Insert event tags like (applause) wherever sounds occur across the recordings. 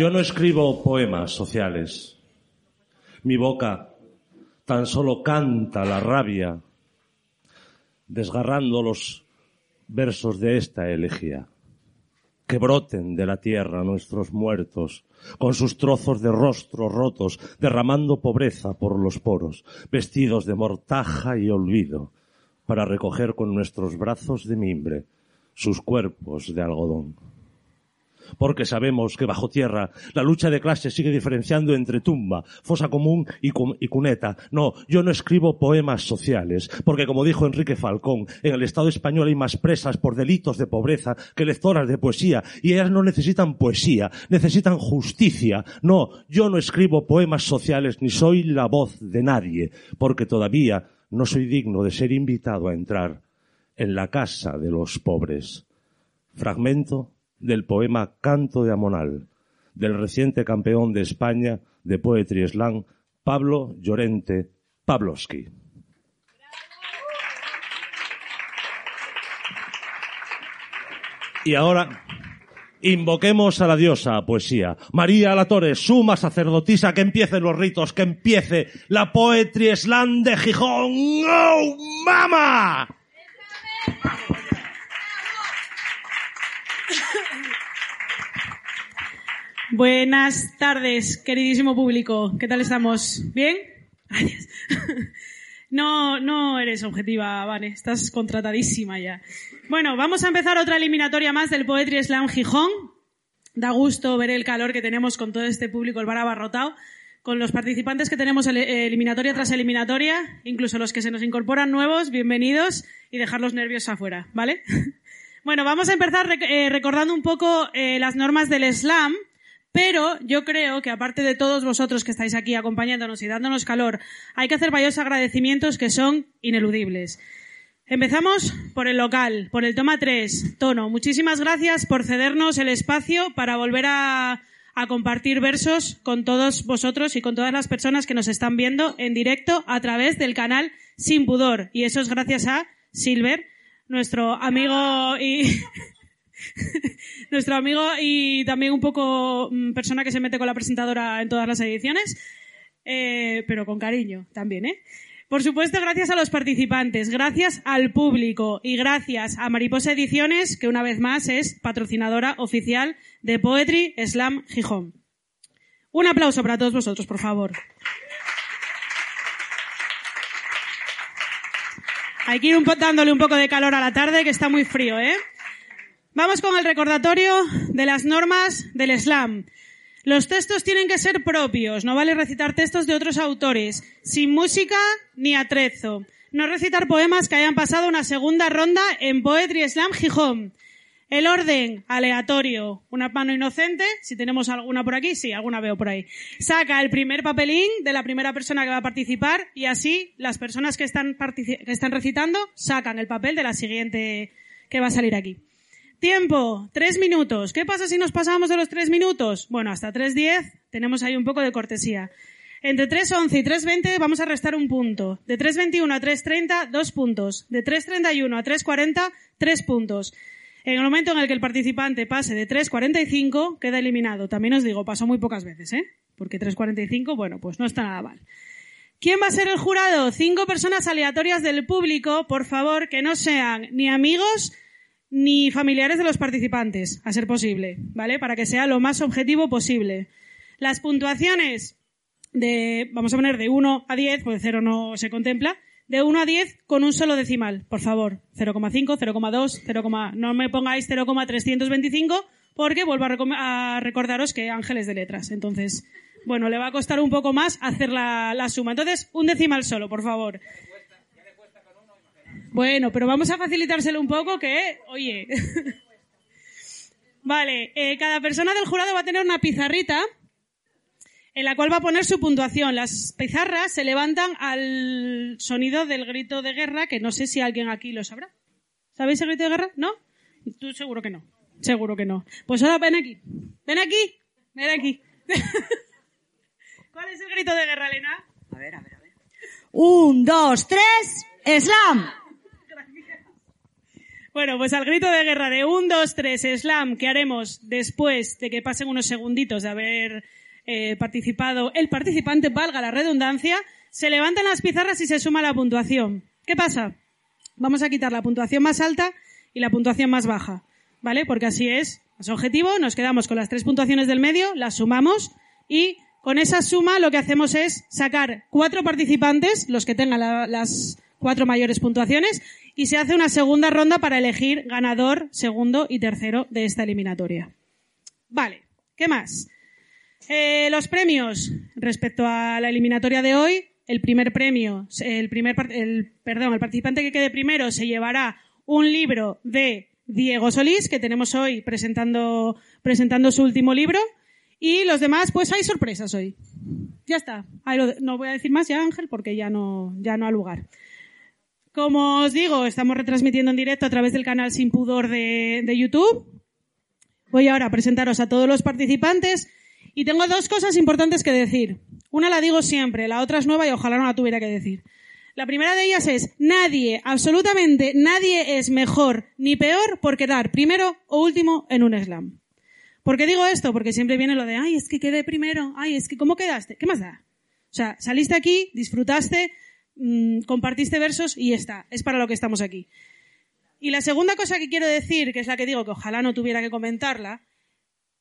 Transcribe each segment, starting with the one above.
Yo no escribo poemas sociales. Mi boca tan solo canta la rabia, desgarrando los versos de esta elegía. Que broten de la tierra nuestros muertos, con sus trozos de rostro rotos, derramando pobreza por los poros, vestidos de mortaja y olvido, para recoger con nuestros brazos de mimbre sus cuerpos de algodón porque sabemos que bajo tierra la lucha de clases sigue diferenciando entre tumba, fosa común y, cuneta. No, yo no escribo poemas sociales, porque como dijo Enrique Falcón, en el Estado español hay más presas por delitos de pobreza que lectoras de poesía, y ellas no necesitan poesía, necesitan justicia. No, yo no escribo poemas sociales ni soy la voz de nadie, porque todavía no soy digno de ser invitado a entrar en la casa de los pobres. Fragmento del poema Canto de Amonal, del reciente campeón de España de Poetry Slam, Pablo Llorente Pavlovsky. Y ahora invoquemos a la diosa poesía, María La Torre, suma sacerdotisa, que empiecen los ritos, que empiece la Poetry Slam de Gijón. ¡Oh, mama! Buenas tardes, queridísimo público. ¿Qué tal estamos? ¿Bien? (laughs) Gracias. No, no eres objetiva, Vane. Estás contratadísima ya. Bueno, vamos a empezar otra eliminatoria más del Poetry Slam Gijón. Da gusto ver el calor que tenemos con todo este público, el bar abarrotado, con los participantes que tenemos eliminatoria tras eliminatoria, incluso los que se nos incorporan nuevos, bienvenidos y dejar los nervios afuera, ¿vale? (laughs) Bueno, vamos a empezar eh, recordando un poco eh, las normas del slam pero yo creo que aparte de todos vosotros que estáis aquí acompañándonos y dándonos calor, hay que hacer varios agradecimientos que son ineludibles. Empezamos por el local, por el toma 3, tono. Muchísimas gracias por cedernos el espacio para volver a, a compartir versos con todos vosotros y con todas las personas que nos están viendo en directo a través del canal Sin Pudor. Y eso es gracias a Silver, nuestro amigo y (laughs) nuestro amigo y también un poco mm, persona que se mete con la presentadora en todas las ediciones, eh, pero con cariño también, ¿eh? Por supuesto, gracias a los participantes, gracias al público y gracias a Mariposa Ediciones, que una vez más es patrocinadora oficial de Poetry Slam Gijón. Un aplauso para todos vosotros, por favor. Hay que ir dándole un poco de calor a la tarde, que está muy frío, ¿eh? Vamos con el recordatorio de las normas del slam. Los textos tienen que ser propios, no vale recitar textos de otros autores, sin música ni atrezo. No recitar poemas que hayan pasado una segunda ronda en Poetry Slam Gijón. El orden, aleatorio. Una mano inocente, si tenemos alguna por aquí, sí, alguna veo por ahí. Saca el primer papelín de la primera persona que va a participar y así las personas que están recitando sacan el papel de la siguiente que va a salir aquí. Tiempo, tres minutos. ¿Qué pasa si nos pasamos de los tres minutos? Bueno, hasta tres diez tenemos ahí un poco de cortesía. Entre 3.11 y 3.20 vamos a restar un punto. De 3.21 a 3.30, dos puntos. De 3.31 a 3.40, tres puntos. En el momento en el que el participante pase de 3.45, queda eliminado. También os digo, pasó muy pocas veces, ¿eh? Porque 3.45, bueno, pues no está nada mal. ¿Quién va a ser el jurado? Cinco personas aleatorias del público, por favor, que no sean ni amigos ni familiares de los participantes, a ser posible, ¿vale? Para que sea lo más objetivo posible. Las puntuaciones de, vamos a poner de 1 a 10, pues 0 no se contempla, de 1 a 10 con un solo decimal, por favor. 0,5, 0,2, 0, no me pongáis 0,325 porque vuelvo a, recordaros que Ángeles de letras. Entonces, bueno, le va a costar un poco más hacer la, la suma. Entonces, un decimal solo, por favor. Bueno, pero vamos a facilitárselo un poco que, oye. (laughs) vale, eh, cada persona del jurado va a tener una pizarrita en la cual va a poner su puntuación. Las pizarras se levantan al sonido del grito de guerra, que no sé si alguien aquí lo sabrá. ¿Sabéis el grito de guerra? ¿No? Tú seguro que no. Seguro que no. Pues ahora ven aquí. Ven aquí. Ven aquí. (laughs) ¿Cuál es el grito de guerra, Elena? A ver, a ver, a ver. Un, dos, tres, slam. Bueno, pues al grito de guerra de un, dos, tres, slam, que haremos después de que pasen unos segunditos de haber eh, participado el participante, valga la redundancia, se levantan las pizarras y se suma la puntuación. ¿Qué pasa? Vamos a quitar la puntuación más alta y la puntuación más baja, ¿vale? Porque así es, es objetivo, nos quedamos con las tres puntuaciones del medio, las sumamos y con esa suma lo que hacemos es sacar cuatro participantes, los que tengan las cuatro mayores puntuaciones, y se hace una segunda ronda para elegir ganador, segundo y tercero de esta eliminatoria. Vale, ¿qué más? Eh, los premios respecto a la eliminatoria de hoy. El primer premio, el primer, el, perdón, el participante que quede primero se llevará un libro de Diego Solís, que tenemos hoy presentando, presentando su último libro. Y los demás, pues hay sorpresas hoy. Ya está. No voy a decir más ya, Ángel, porque ya no, ya no ha lugar. Como os digo, estamos retransmitiendo en directo a través del canal Sin Pudor de, YouTube. Voy ahora a presentaros a todos los participantes y tengo dos cosas importantes que decir. Una la digo siempre, la otra es nueva y ojalá no la tuviera que decir. La primera de ellas es, nadie, absolutamente nadie es mejor ni peor por quedar primero o último en un slam. ¿Por qué digo esto? Porque siempre viene lo de, ay, es que quedé primero, ay, es que, ¿cómo quedaste? ¿Qué más da? O sea, saliste aquí, disfrutaste, Mm, compartiste versos y está. Es para lo que estamos aquí. Y la segunda cosa que quiero decir, que es la que digo que ojalá no tuviera que comentarla,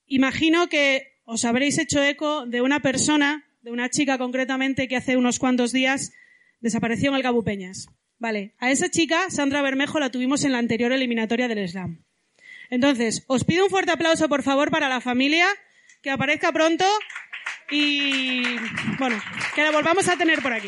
imagino que os habréis hecho eco de una persona, de una chica concretamente, que hace unos cuantos días desapareció en el Cabo Peñas. Vale, a esa chica, Sandra Bermejo, la tuvimos en la anterior eliminatoria del Slam. Entonces, os pido un fuerte aplauso, por favor, para la familia, que aparezca pronto y, bueno, que la volvamos a tener por aquí.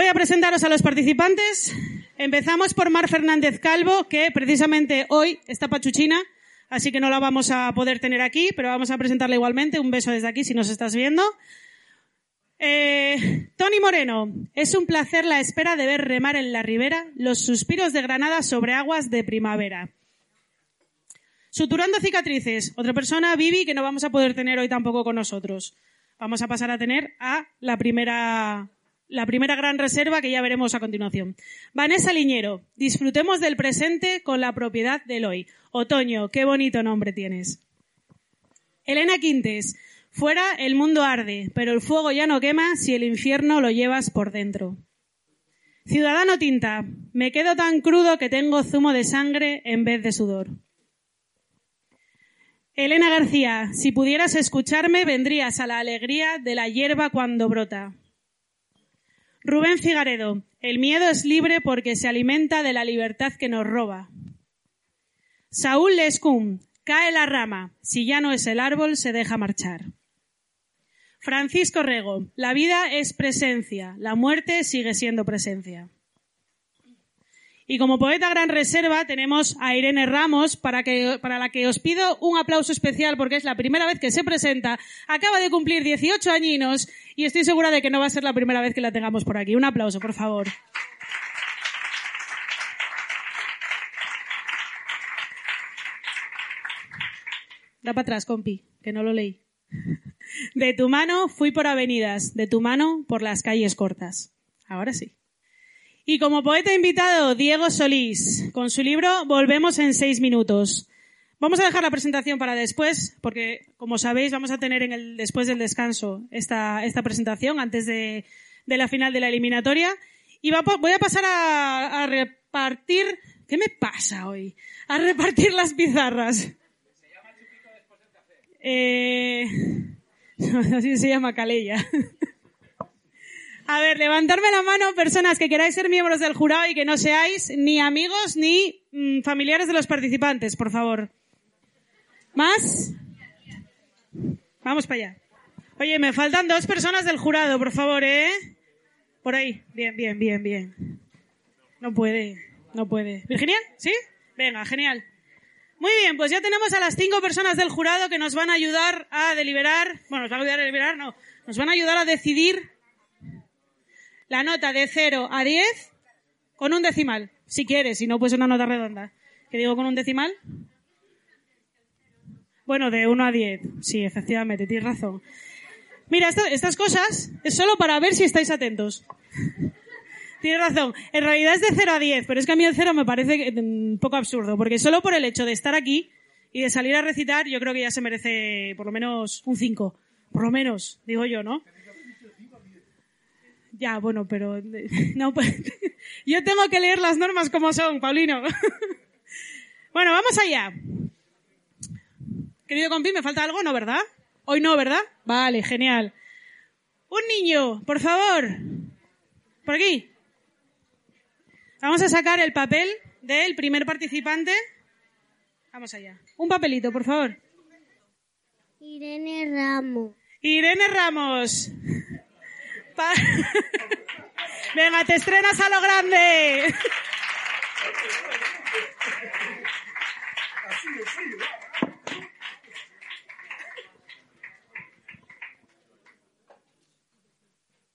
Voy a presentaros a los participantes. Empezamos por Mar Fernández Calvo, que precisamente hoy está pachuchina, así que no la vamos a poder tener aquí, pero vamos a presentarla igualmente. Un beso desde aquí si nos estás viendo. Eh, Tony Moreno, es un placer la espera de ver remar en la ribera los suspiros de Granada sobre aguas de primavera. Suturando cicatrices, otra persona, Vivi, que no vamos a poder tener hoy tampoco con nosotros. Vamos a pasar a tener a la primera la primera gran reserva que ya veremos a continuación. Vanessa Liñero, disfrutemos del presente con la propiedad del hoy. Otoño, qué bonito nombre tienes. Elena Quintes, fuera el mundo arde, pero el fuego ya no quema si el infierno lo llevas por dentro. Ciudadano Tinta, me quedo tan crudo que tengo zumo de sangre en vez de sudor. Elena García, si pudieras escucharme, vendrías a la alegría de la hierba cuando brota. Rubén Figaredo, el miedo es libre porque se alimenta de la libertad que nos roba. Saúl Lescum, cae la rama, si ya no es el árbol se deja marchar. Francisco Rego, la vida es presencia, la muerte sigue siendo presencia. Y como poeta gran reserva tenemos a Irene Ramos, para, que, para la que os pido un aplauso especial porque es la primera vez que se presenta. Acaba de cumplir 18 añinos y estoy segura de que no va a ser la primera vez que la tengamos por aquí. Un aplauso, por favor. Da para atrás, compi, que no lo leí. De tu mano fui por avenidas, de tu mano por las calles cortas. Ahora sí. Y como poeta invitado, Diego Solís, con su libro Volvemos en seis minutos. Vamos a dejar la presentación para después, porque como sabéis vamos a tener en el, después del descanso esta, esta presentación antes de, de la final de la eliminatoria. Y voy a pasar a, a, repartir, ¿qué me pasa hoy? A repartir las pizarras. Eh, (laughs) así se llama Calella. (laughs) A ver, levantarme la mano personas que queráis ser miembros del jurado y que no seáis ni amigos ni mm, familiares de los participantes, por favor. ¿Más? Vamos para allá. Oye, me faltan dos personas del jurado, por favor, ¿eh? Por ahí. Bien, bien, bien, bien. No puede, no puede. ¿Virginia? ¿Sí? Venga, genial. Muy bien, pues ya tenemos a las cinco personas del jurado que nos van a ayudar a deliberar, bueno, nos van a ayudar a deliberar, no, nos van a ayudar a decidir la nota de 0 a 10 con un decimal, si quieres, si no, pues una nota redonda. ¿Qué digo con un decimal? Bueno, de 1 a 10. Sí, efectivamente, tienes razón. Mira, esta- estas cosas es solo para ver si estáis atentos. Tienes razón. En realidad es de 0 a 10, pero es que a mí el 0 me parece mm, un poco absurdo, porque solo por el hecho de estar aquí y de salir a recitar, yo creo que ya se merece por lo menos un 5. Por lo menos, digo yo, ¿no? Ya, bueno, pero (laughs) no pues, (laughs) yo tengo que leer las normas como son, Paulino. (laughs) bueno, vamos allá. Querido compi, ¿me falta algo? ¿No, verdad? Hoy no, ¿verdad? Vale, genial. Un niño, por favor. Por aquí. Vamos a sacar el papel del primer participante. Vamos allá. Un papelito, por favor. Irene Ramos. Irene Ramos. (laughs) Venga, te estrenas a lo grande.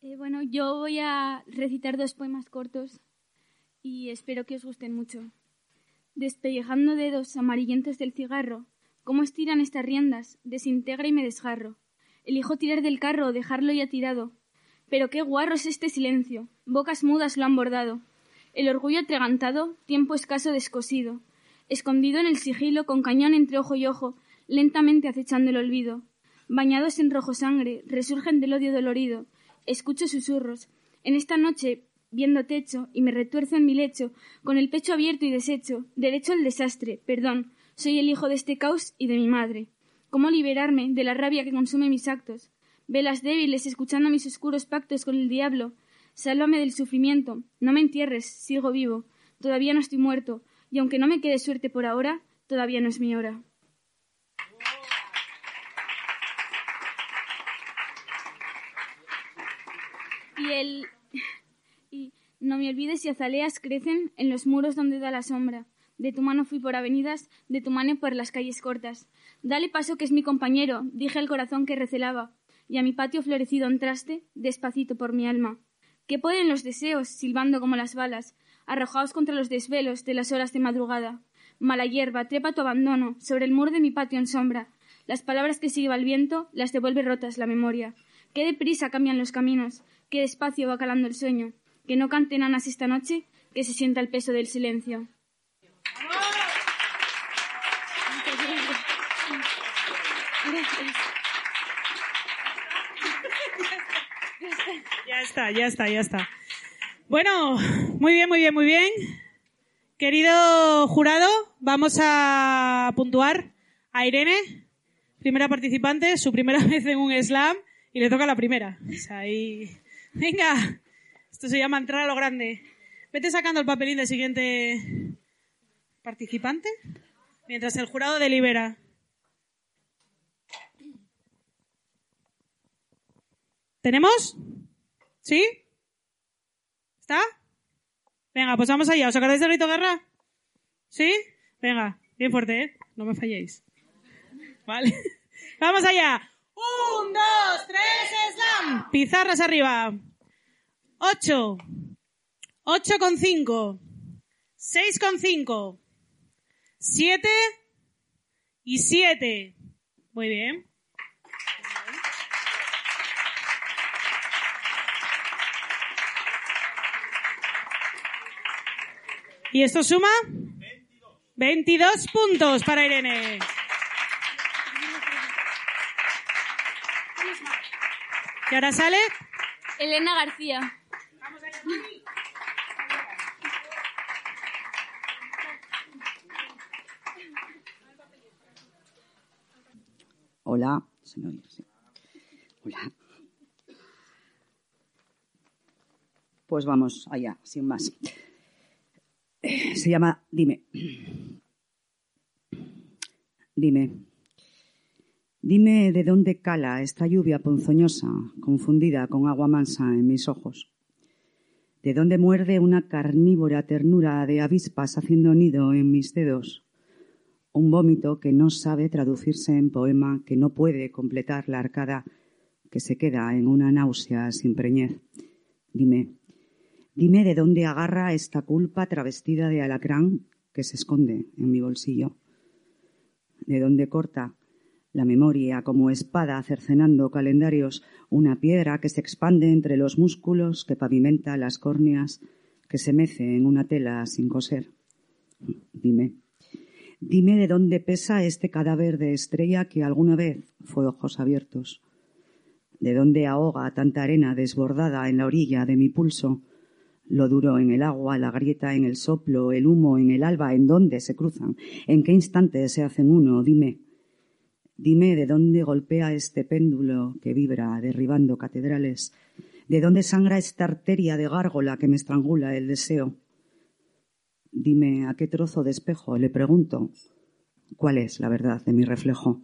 Eh, bueno, yo voy a recitar dos poemas cortos y espero que os gusten mucho. Despellejando dedos amarillentos del cigarro, cómo estiran estas riendas, desintegra y me desgarro. Elijo tirar del carro o dejarlo ya tirado. Pero qué guarro es este silencio, bocas mudas lo han bordado. El orgullo atragantado, tiempo escaso descosido. Escondido en el sigilo, con cañón entre ojo y ojo, lentamente acechando el olvido. Bañados en rojo sangre, resurgen del odio dolorido. Escucho susurros. En esta noche, viendo techo, y me retuerzo en mi lecho, con el pecho abierto y deshecho, derecho al desastre, perdón, soy el hijo de este caos y de mi madre. ¿Cómo liberarme de la rabia que consume mis actos? Velas débiles escuchando mis oscuros pactos con el diablo. Sálvame del sufrimiento. No me entierres, sigo vivo. Todavía no estoy muerto, y aunque no me quede suerte por ahora, todavía no es mi hora. Y el... Y no me olvides y azaleas crecen en los muros donde da la sombra. De tu mano fui por avenidas, de tu mano por las calles cortas. Dale paso que es mi compañero, dije al corazón que recelaba, y a mi patio florecido entraste, despacito por mi alma. ¿Qué pueden los deseos, silbando como las balas, arrojados contra los desvelos de las horas de madrugada? Mala hierba, trepa tu abandono, sobre el muro de mi patio en sombra. Las palabras que sigue el viento las devuelve rotas la memoria. Qué deprisa cambian los caminos, qué despacio va calando el sueño. Que no canten anas esta noche, que se sienta el peso del silencio. Ya está, ya está, ya está. Bueno, muy bien, muy bien, muy bien. Querido jurado, vamos a puntuar a Irene, primera participante, su primera (laughs) vez en un slam, y le toca la primera. Ahí... Venga, esto se llama entrar a lo grande. Vete sacando el papelín del siguiente participante, mientras el jurado delibera. ¿Tenemos? ¿Sí? ¿Está? Venga, pues vamos allá. ¿Os acordáis de Rito Guerra? ¿Sí? Venga, bien fuerte, ¿eh? No me falléis. Vale. (laughs) Vamos allá. Un, dos, tres, slam. Pizarras arriba. Ocho. Ocho con cinco. Seis con cinco. Siete. Y siete. Muy bien. ¿Y esto suma? 22 puntos para Irene. ¿Y ahora sale? Elena García. Hola, se me oye, sí. Hola. Pues vamos allá, sin más. Se llama Dime. Dime. Dime de dónde cala esta lluvia ponzoñosa, confundida con agua mansa en mis ojos. De dónde muerde una carnívora ternura de avispas haciendo nido en mis dedos un vómito que no sabe traducirse en poema, que no puede completar la arcada, que se queda en una náusea sin preñez. Dime, dime de dónde agarra esta culpa travestida de alacrán que se esconde en mi bolsillo. De dónde corta La memoria como espada cercenando calendarios, una piedra que se expande entre los músculos, que pavimenta las córneas, que se mece en una tela sin coser. Dime, dime de dónde pesa este cadáver de estrella que alguna vez fue ojos abiertos. ¿De dónde ahoga tanta arena desbordada en la orilla de mi pulso? Lo duro en el agua, la grieta en el soplo, el humo en el alba, ¿en dónde se cruzan? ¿En qué instante se hacen uno? Dime. Dime de dónde golpea este péndulo que vibra derribando catedrales. ¿De dónde sangra esta arteria de gárgola que me estrangula el deseo? Dime a qué trozo de espejo le pregunto. ¿Cuál es la verdad de mi reflejo?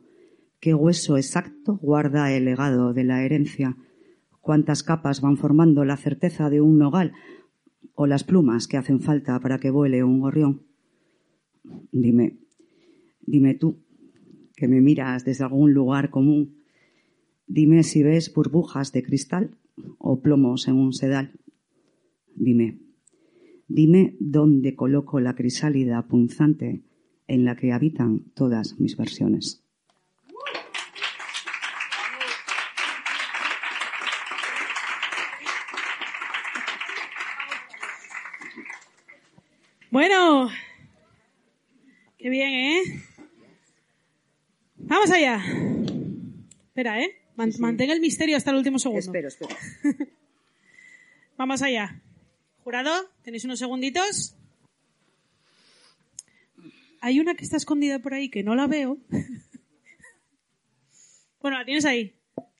¿Qué hueso exacto guarda el legado de la herencia? ¿Cuántas capas van formando la certeza de un nogal o las plumas que hacen falta para que vuele un gorrión? Dime, dime tú, que me miras desde algún lugar común. Dime si ves burbujas de cristal o plomos en un sedal. Dime, dime dónde coloco la crisálida punzante en la que habitan todas mis versiones. Bueno, qué bien, ¿eh? Vamos allá. Espera, ¿eh? Mantén el misterio hasta el último segundo. Espero, espero. (laughs) Vamos allá. Jurado, tenéis unos segunditos. Hay una que está escondida por ahí que no la veo. (laughs) bueno, la tienes ahí,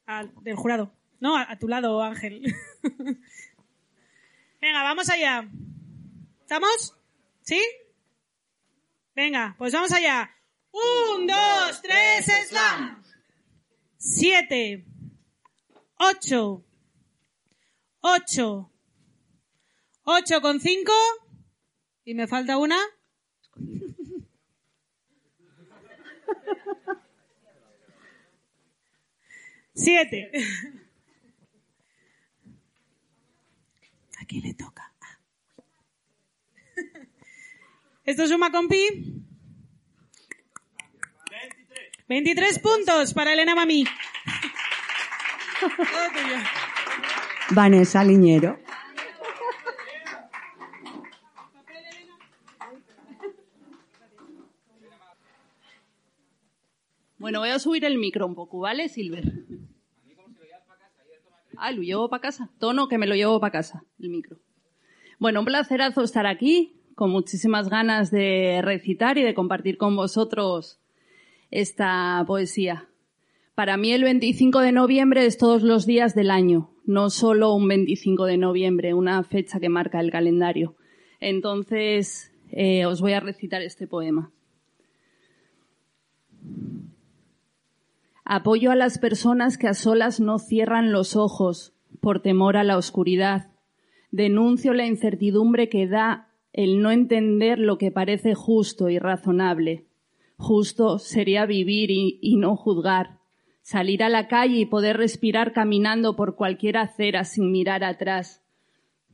al, del jurado. No, a, a tu lado, Ángel. (laughs) Venga, vamos allá. ¿Estamos? ¿Sí? Venga, pues vamos allá. Un, dos, tres, slam. Siete. Ocho. Ocho. Ocho con cinco. Y me falta una. Siete. (laughs) ¿A quién le toca? Ah. ¿Esto suma, compi? 23 puntos para Elena Mami. Todo (laughs) tuyo. Vanessa Liñero. Bueno, voy a subir el micro un poco, ¿vale, Silver? Ah, lo llevo para casa. Tono que me lo llevo para casa, el micro. Bueno, un placerazo estar aquí, con muchísimas ganas de recitar y de compartir con vosotros esta poesía. Para mí el 25 de noviembre es todos los días del año, no solo un 25 de noviembre, una fecha que marca el calendario. Entonces, eh, os voy a recitar este poema. Apoyo a las personas que a solas no cierran los ojos por temor a la oscuridad. Denuncio la incertidumbre que da el no entender lo que parece justo y razonable. Justo sería vivir y, no juzgar, salir a la calle y poder respirar caminando por cualquier acera sin mirar atrás.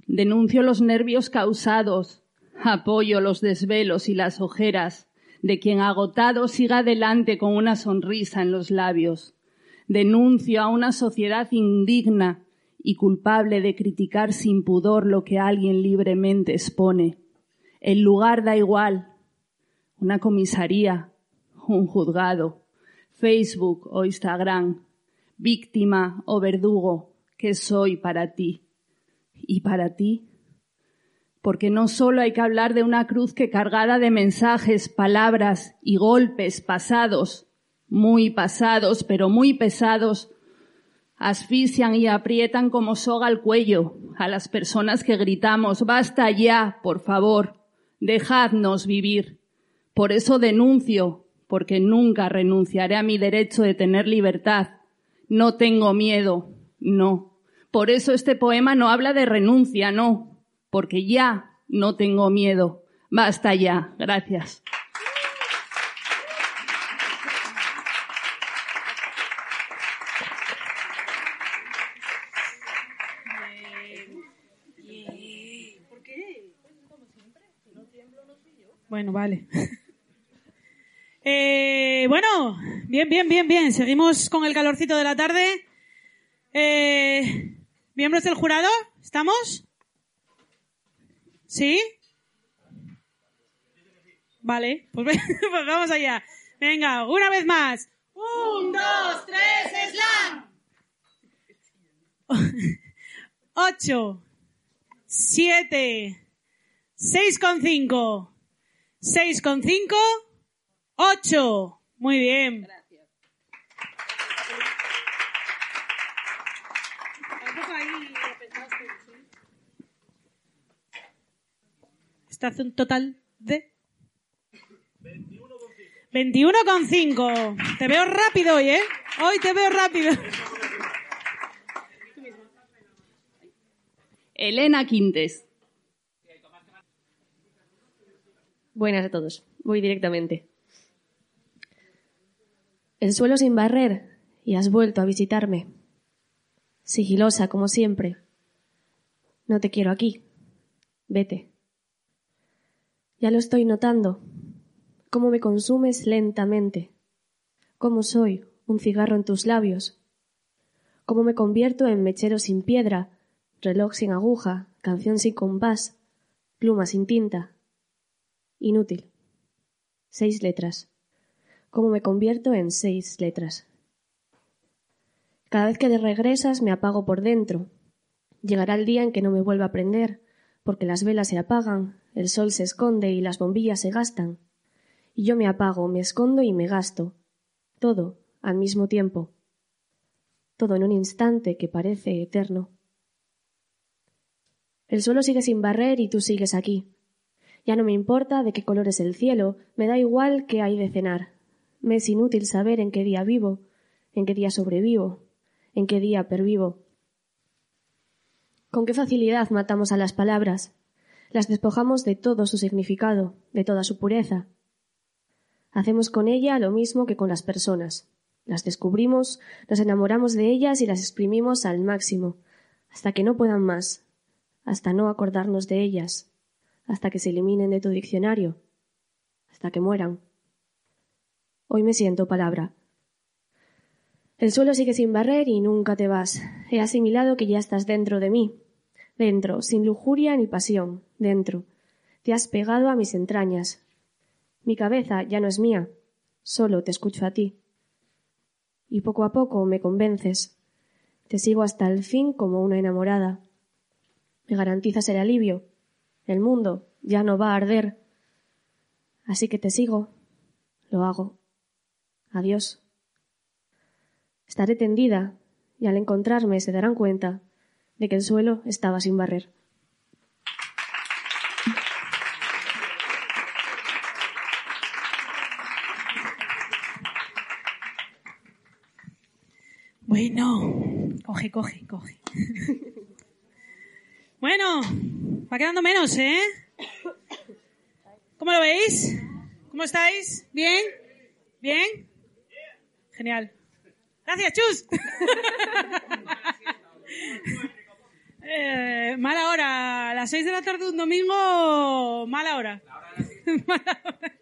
Denuncio los nervios causados, apoyo los desvelos y las ojeras de quien agotado siga adelante con una sonrisa en los labios. Denuncio a una sociedad indigna y culpable de criticar sin pudor lo que alguien libremente expone. El lugar da igual. Una comisaría, un juzgado, Facebook o Instagram, víctima o verdugo, ¿qué soy para ti? ¿Y para ti? Porque no solo hay que hablar de una cruz que cargada de mensajes, palabras y golpes pasados, muy pasados, pero muy pesados, asfixian y aprietan como soga al cuello a las personas que gritamos, basta ya, por favor, dejadnos vivir. Por eso denuncio, porque nunca renunciaré a mi derecho de tener libertad. No tengo miedo, no. Por eso este poema no habla de renuncia, no, porque ya no tengo miedo. Basta ya. Gracias. Bueno, vale. (laughs) Eh, bueno, Bien, bien, bien, bien. Seguimos con el calorcito de la tarde. Eh, ¿Miembros del jurado? ¿Estamos? ¿Sí? Vale, pues, (laughs) pues vamos allá. Venga, una vez más. Un, dos, tres, slam. (laughs) Ocho, siete, seis con cinco, seis con cinco, ocho. Muy bien. Está hace un total de 21,5. Te veo rápido hoy, ¿eh? Hoy te veo rápido. Elena Quintes. Buenas a todos. Voy directamente. El suelo sin barrer y has vuelto a visitarme. Sigilosa como siempre. No te quiero aquí. Vete. Ya lo estoy notando. Cómo me consumes lentamente. Cómo soy un cigarro en tus labios. Cómo me convierto en mechero sin piedra, reloj sin aguja, canción sin compás, pluma sin tinta. Inútil. Seis letras. Cómo me convierto en seis letras. Cada vez que regresas me apago por dentro. Llegará el día en que no me vuelva a prender, porque las velas se apagan, el sol se esconde y las bombillas se gastan. Y yo me apago, me escondo y me gasto. Todo al mismo tiempo. Todo en un instante que parece eterno. El suelo sigue sin barrer y tú sigues aquí. Ya no me importa de qué color es el cielo, me da igual qué hay de cenar. Me es inútil saber en qué día vivo, en qué día sobrevivo, en qué día pervivo. Con qué facilidad matamos a las palabras, las despojamos de todo su significado, de toda su pureza. Hacemos con ella lo mismo que con las personas. Las descubrimos, nos enamoramos de ellas y las exprimimos al máximo, hasta que no puedan más, hasta no acordarnos de ellas, hasta que se eliminen de tu diccionario, hasta que mueran. Hoy me siento palabra. El suelo sigue sin barrer y nunca te vas. He asimilado que ya estás dentro de mí. Dentro, sin lujuria ni pasión. Dentro. Te has pegado a mis entrañas. Mi cabeza ya no es mía. Solo te escucho a ti. Y poco a poco me convences. Te sigo hasta el fin como una enamorada. Me garantizas el alivio. El mundo ya no va a arder. Así que te sigo. Lo hago. Adiós. Estaré tendida y al encontrarme se darán cuenta de que el suelo estaba sin barrer. Bueno, coge, coge, coge. (laughs) Bueno, va quedando menos, ¿eh? ¿Cómo lo veis? ¿Cómo estáis? ¿Bien? ¿Bien? Genial. Gracias, Chus. (laughs) Eh, mala hora. A las seis de la tarde un domingo, mala hora. (laughs) Mala hora.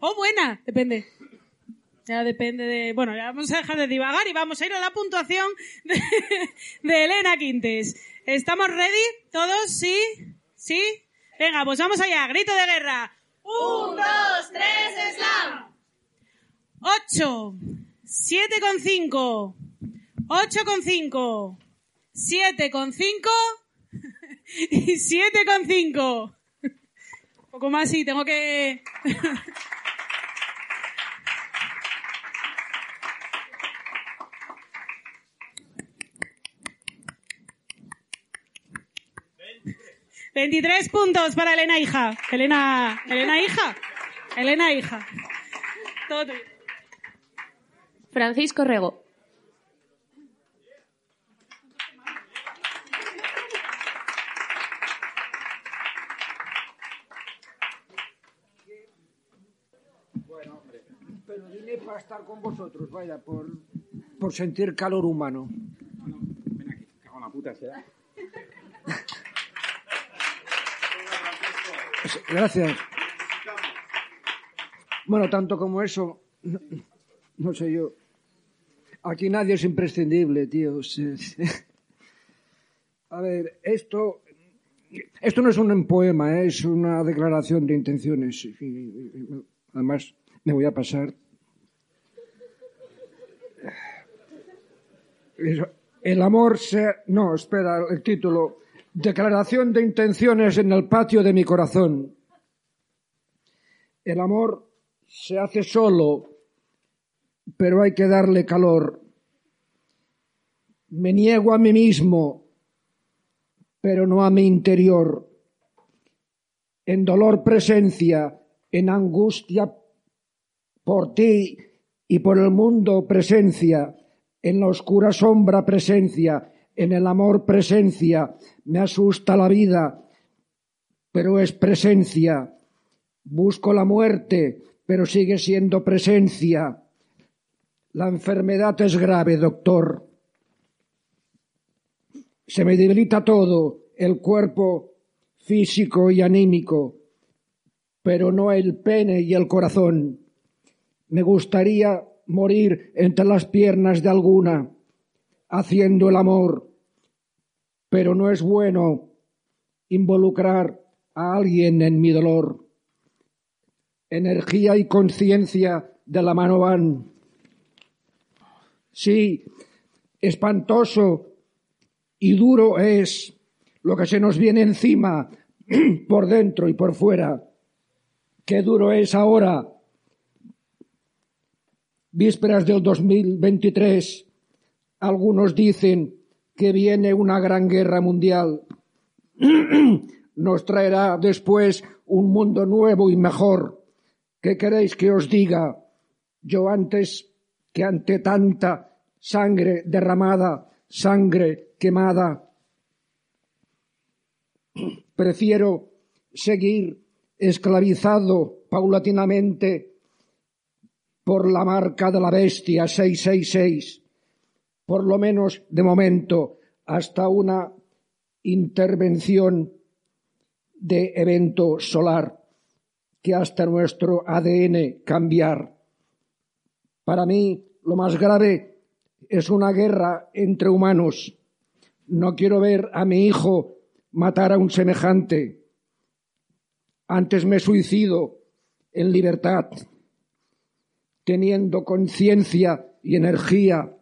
O buena, depende. Ya depende de... Bueno, ya vamos a dejar de divagar y vamos a ir a la puntuación de, (laughs) de Elena Quintes. ¿Estamos ready? ¿Todos? ¿Sí? ¿Sí? Venga, pues vamos allá. Grito de guerra. Un, dos, tres, slam. Ocho. Siete con cinco. Ocho con cinco. Siete con cinco. (laughs) Y siete con cinco. Un poco más, sí, tengo que... (laughs) Veintitrés puntos para Elena Hija. Elena, Elena Hija. Elena Hija. Todo tuyo. Francisco Rego. Pero vine para estar con vosotros, vaya, por, por sentir calor humano. Ven aquí, cago en la puta, ¿será? Gracias. Bueno, tanto como eso, no, sé yo. Aquí nadie es imprescindible, tío. A ver, esto, esto no es un poema, ¿eh? es una declaración de intenciones. Además, me voy a pasar. El amor se... No, espera, el título. Declaración de intenciones en el patio de mi corazón. El amor se hace solo, pero hay que darle calor. Me niego a mí mismo, pero no a mi interior. En dolor presencia, en angustia por ti y por el mundo presencia, en la oscura sombra presencia, en el amor presencia. Me asusta la vida, pero es presencia. Busco la muerte, pero sigue siendo presencia. La enfermedad es grave, doctor. Se me debilita todo, el cuerpo físico y anímico, pero no el pene y el corazón. Me gustaría morir entre las piernas de alguna, haciendo el amor, pero no es bueno involucrar a alguien en mi dolor. Energía y conciencia de la mano van. Sí, espantoso y duro es lo que se nos viene encima (clears throat) por dentro y por fuera. Qué duro es ahora, vísperas del 2023. Algunos dicen que viene una gran guerra mundial. (clears throat) Nos traerá después un mundo nuevo y mejor. ¿Qué queréis que os diga? Yo antes que ante tanta sangre derramada, sangre quemada, (clears throat) prefiero seguir esclavizado paulatinamente por la marca de la bestia 666, por lo menos de momento, hasta una intervención de evento solar que hasta nuestro ADN cambiar. Para mí, lo más grave es una guerra entre humanos. No quiero ver a mi hijo matar a un semejante. Antes me suicido en libertad, teniendo conciencia y energía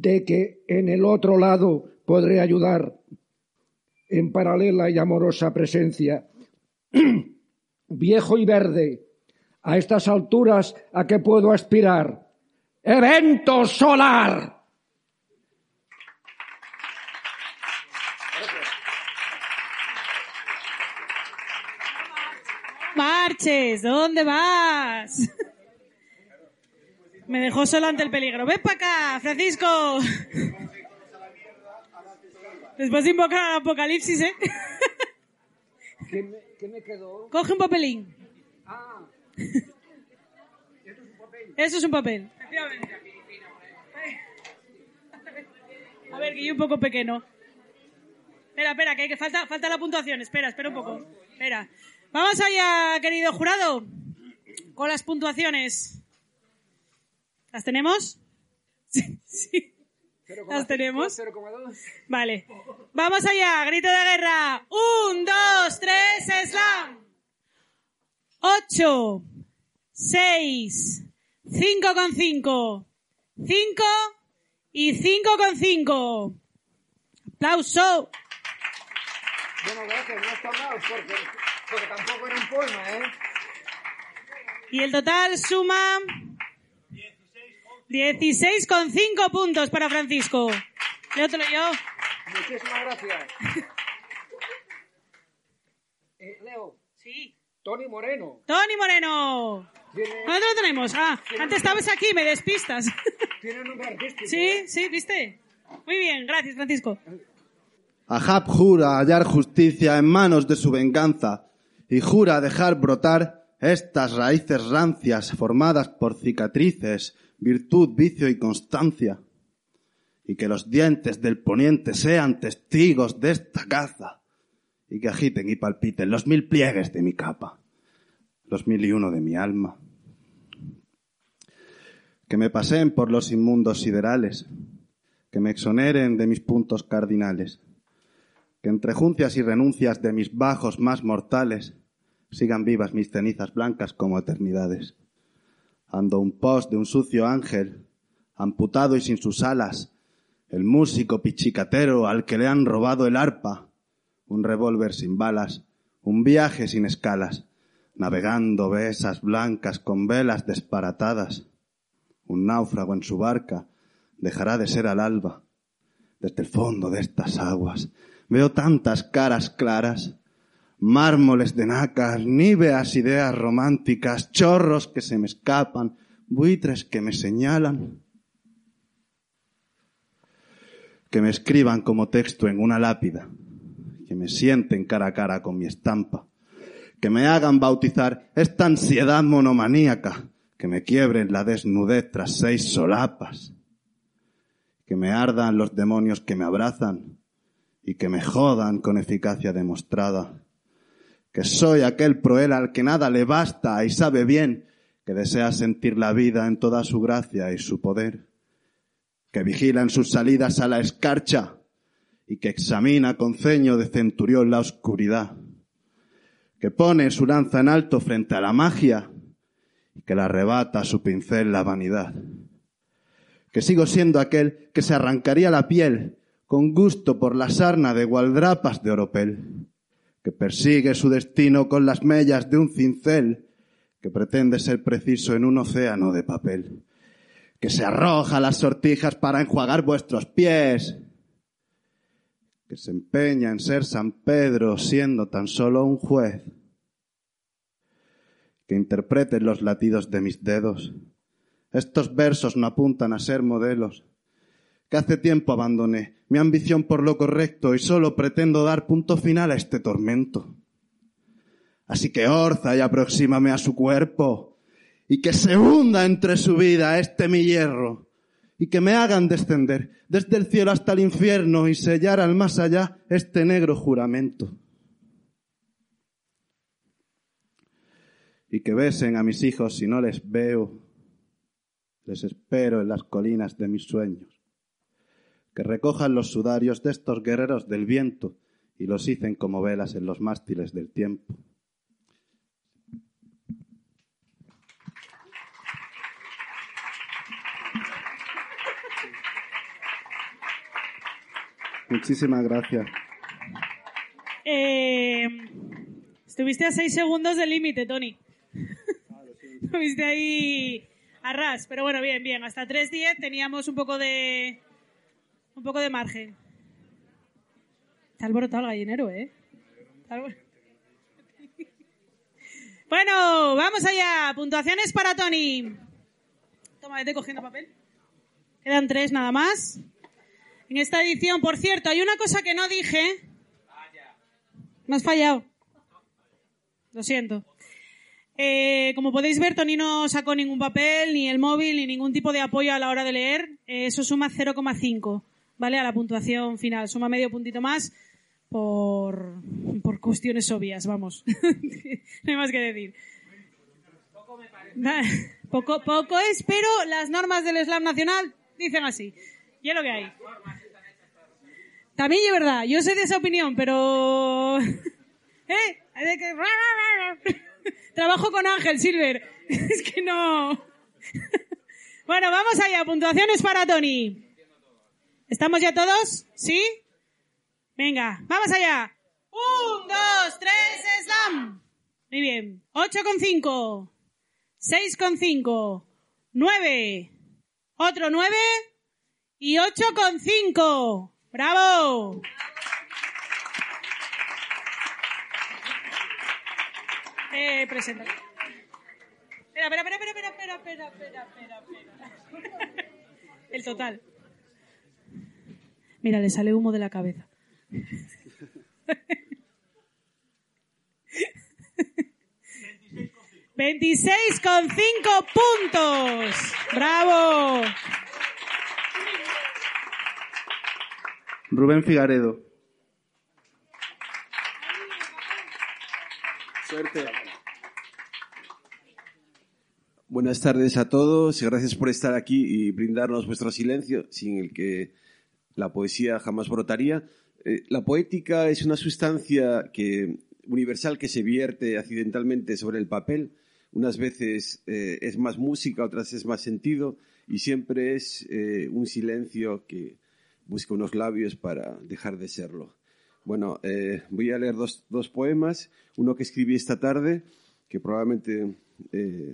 de que en el otro lado podré ayudar en paralela y amorosa presencia. (clears throat) Viejo y verde, a estas alturas, ¿a qué puedo aspirar? ¡Evento solar! Marches, ¿dónde vas? (laughs) Me dejó solo ante el peligro. Ven para acá, Francisco. Después de invocar al apocalipsis, ¿eh? ¿Qué me, qué me quedó? Coge un papelín. Ah, Eso es un papel. A ver, que yo un poco pequeño. Espera, espera, que, hay que falta, falta la puntuación. Espera, espera un poco. Espera. Vamos allá, querido jurado, con las puntuaciones. ¿Las tenemos? Sí, sí. ¿Las tenemos? 0,2. Vale. Vamos allá, grito de guerra. Un, dos, tres, slam. Ocho, seis, cinco con cinco, cinco y cinco con cinco. Aplauso. Bueno, gracias, no está mal, porque, porque tampoco era un poema, ¿eh? Y el total suma 16 con cinco puntos para Francisco. Léotelo yo. Muchísimas gracias. Eh, Leo, Sí. Tony Moreno. Tony Moreno. ¿Dónde lo tenemos? Ah, antes estabas aquí, me despistas. (laughs) tiene nombre artístico. Sí, sí, ¿viste? Muy bien, gracias, Francisco. Ahab jura hallar justicia en manos de su venganza y jura dejar brotar estas raíces rancias formadas por cicatrices, virtud, vicio y constancia. Y que los dientes del poniente sean testigos de esta caza y que agiten y palpiten los mil pliegues de mi capa, los mil y uno de mi alma. que me paseen por los inmundos siderales, que me exoneren de mis puntos cardinales, que entre juncias y renuncias de mis bajos más mortales sigan vivas mis cenizas blancas como eternidades. Ando un post de un sucio ángel, amputado y sin sus alas, el músico pichicatero al que le han robado el arpa, un revólver sin balas, un viaje sin escalas, navegando besas blancas con velas desparatadas. Un náufrago en su barca dejará de ser al alba. Desde el fondo de estas aguas veo tantas caras claras, mármoles de nácar, níveas ideas románticas, chorros que se me escapan, buitres que me señalan, que me escriban como texto en una lápida, que me sienten cara a cara con mi estampa, que me hagan bautizar esta ansiedad monomaníaca, que me quiebren la desnudez tras seis solapas, que me ardan los demonios que me abrazan y que me jodan con eficacia demostrada, que soy aquel proel al que nada le basta y sabe bien que desea sentir la vida en toda su gracia y su poder, que vigila en sus salidas a la escarcha y que examina con ceño de centurión la oscuridad, que pone su lanza en alto frente a la magia y que le arrebata a su pincel la vanidad, que sigo siendo aquel que se arrancaría la piel con gusto por la sarna de gualdrapas de oropel, que persigue su destino con las mellas de un cincel, que pretende ser preciso en un océano de papel, que se arroja las sortijas para enjuagar vuestros pies, que se empeña en ser San Pedro siendo tan solo un juez, que interprete los latidos de mis dedos. Estos versos no apuntan a ser modelos, que hace tiempo abandoné mi ambición por lo correcto y solo pretendo dar punto final a este tormento. Así que orza y aproxímame a su cuerpo y que se hunda entre su vida este mi hierro y que me hagan descender desde el cielo hasta el infierno y sellar al más allá este negro juramento. Y que besen a mis hijos si no les veo, les espero en las colinas de mis sueños. Que recojan los sudarios de estos guerreros del viento y los hicen como velas en los mástiles del tiempo. Muchísimas gracias. Eh, estuviste a seis segundos del límite, Tony. (laughs) estuviste ahí a ras, pero bueno, bien, bien. Hasta 3.10 teníamos un poco de poco de margen. Está alborotado el gallinero, ¿eh? (laughs) Bueno, vamos allá. Puntuaciones para Tony. Toma, vete cogiendo papel. Quedan tres nada más. En esta edición, por cierto, hay una cosa que no dije. Me has fallado. Lo siento. Eh, como podéis ver, Tony no sacó ningún papel, ni el móvil, ni ningún tipo de apoyo a la hora de leer. Eh, eso suma 0,5, ¿vale? A la puntuación final. Suma medio puntito más por, por cuestiones obvias, vamos. (laughs) no hay más que decir. Poco, poco es, pero las normas del Islam Nacional dicen así. Y es lo que hay. También es verdad, yo soy de esa opinión, pero... (laughs) ¿Eh? Que- (laughs) Trabajo con Ángel Silver. Es que no... Bueno, vamos allá. Puntuaciones para Tony. ¿Estamos ya todos? ¿Sí? Venga, vamos allá. Un, dos, tres, slam. Muy bien. Ocho con cinco. Seis con cinco. Nueve. Otro nueve. Y ocho con cinco. ¡Bravo! Eh, presenta. Espera, espera, espera, espera, espera, espera, espera, espera. (laughs) El total. Mira, le sale humo de la cabeza. Veintiséis con cinco puntos. ¡Bravo! Rubén Figaredo. Suerte. Buenas tardes a todos y gracias por estar aquí y brindarnos vuestro silencio, sin el que la poesía jamás brotaría. Eh, la poética es una sustancia que, universal que se vierte accidentalmente sobre el papel. Unas veces eh, es más música, otras es más sentido y siempre es eh, un silencio que busca unos labios para dejar de serlo. Bueno, voy a leer dos, dos poemas, uno que escribí esta tarde, que probablemente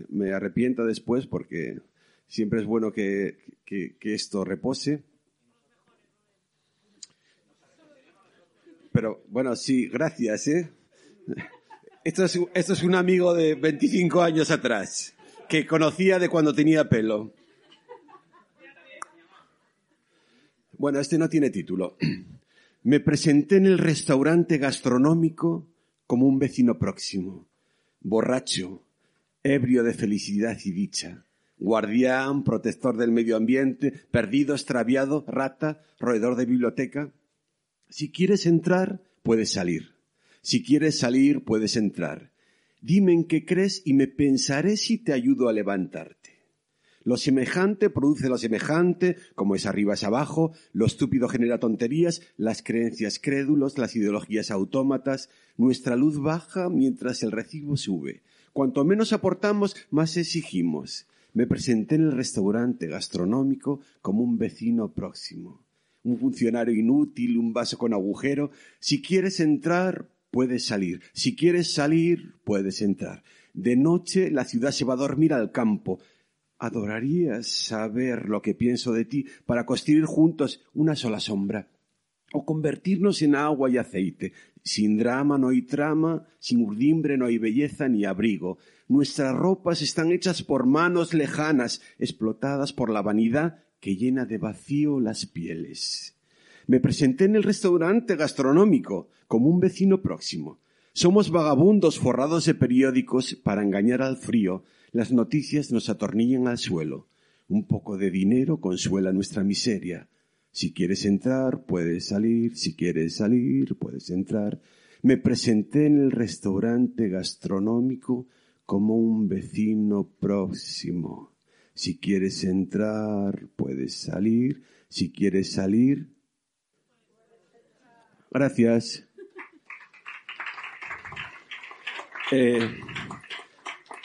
me arrepienta después porque siempre es bueno que, que esto repose. Pero bueno, sí, gracias, ¿eh? Esto es, esto es un amigo de 25 años atrás, que conocía de cuando tenía pelo. Bueno, este no tiene título. Me presenté en el restaurante gastronómico como un vecino próximo, borracho, ebrio de felicidad y dicha, guardián, protector del medio ambiente, perdido, extraviado, rata, roedor de biblioteca. Si quieres entrar, puedes salir. Si quieres salir, puedes entrar. Dime en qué crees y me pensaré si te ayudo a levantarte. Lo semejante produce lo semejante, como es arriba es abajo, lo estúpido genera tonterías, las creencias crédulos, las ideologías autómatas, nuestra luz baja mientras el recibo sube. Cuanto menos aportamos, más exigimos. Me presenté en el restaurante gastronómico como un vecino próximo, un funcionario inútil, un vaso con agujero. Si quieres entrar, puedes salir. Si quieres salir, puedes entrar. De noche la ciudad se va a dormir al campo. ¿Adorarías saber lo que pienso de ti para construir juntos una sola sombra? O convertirnos en agua y aceite. Sin drama no hay trama, sin urdimbre no hay belleza ni abrigo. Nuestras ropas están hechas por manos lejanas, explotadas por la vanidad que llena de vacío las pieles. Me presenté en el restaurante gastronómico como un vecino próximo. Somos vagabundos forrados de periódicos para engañar al frío. Las noticias nos atornillan al suelo. Un poco de dinero consuela nuestra miseria. Si quieres entrar, puedes salir. Si quieres salir, puedes entrar. Me presenté en el restaurante gastronómico como un vecino próximo. Si quieres entrar, puedes salir. Si quieres salir. Gracias. Eh,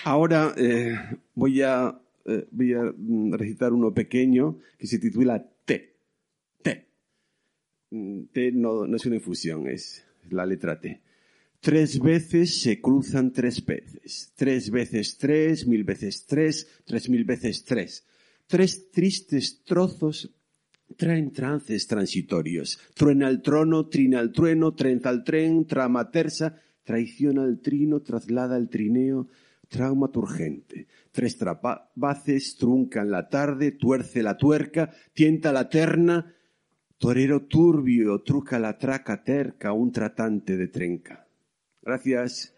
ahora eh, voy, a, eh, voy a mm, recitar uno pequeño que se titula T. T. Mm, T no, no es una infusión, es la letra T. Tres veces se cruzan tres veces. Tres veces tres, mil veces tres, tres mil veces tres. Tres tristes trozos traen trances transitorios. Truena el trono, trina el trueno, trenza el tren, trama tersa, traiciona el trino, traslada el trineo, trauma turgente. Tres trapaces truncan la tarde, tuerce la tuerca, tienta la terna, torero turbio, truca la traca terca, un tratante de trenca. Gracias.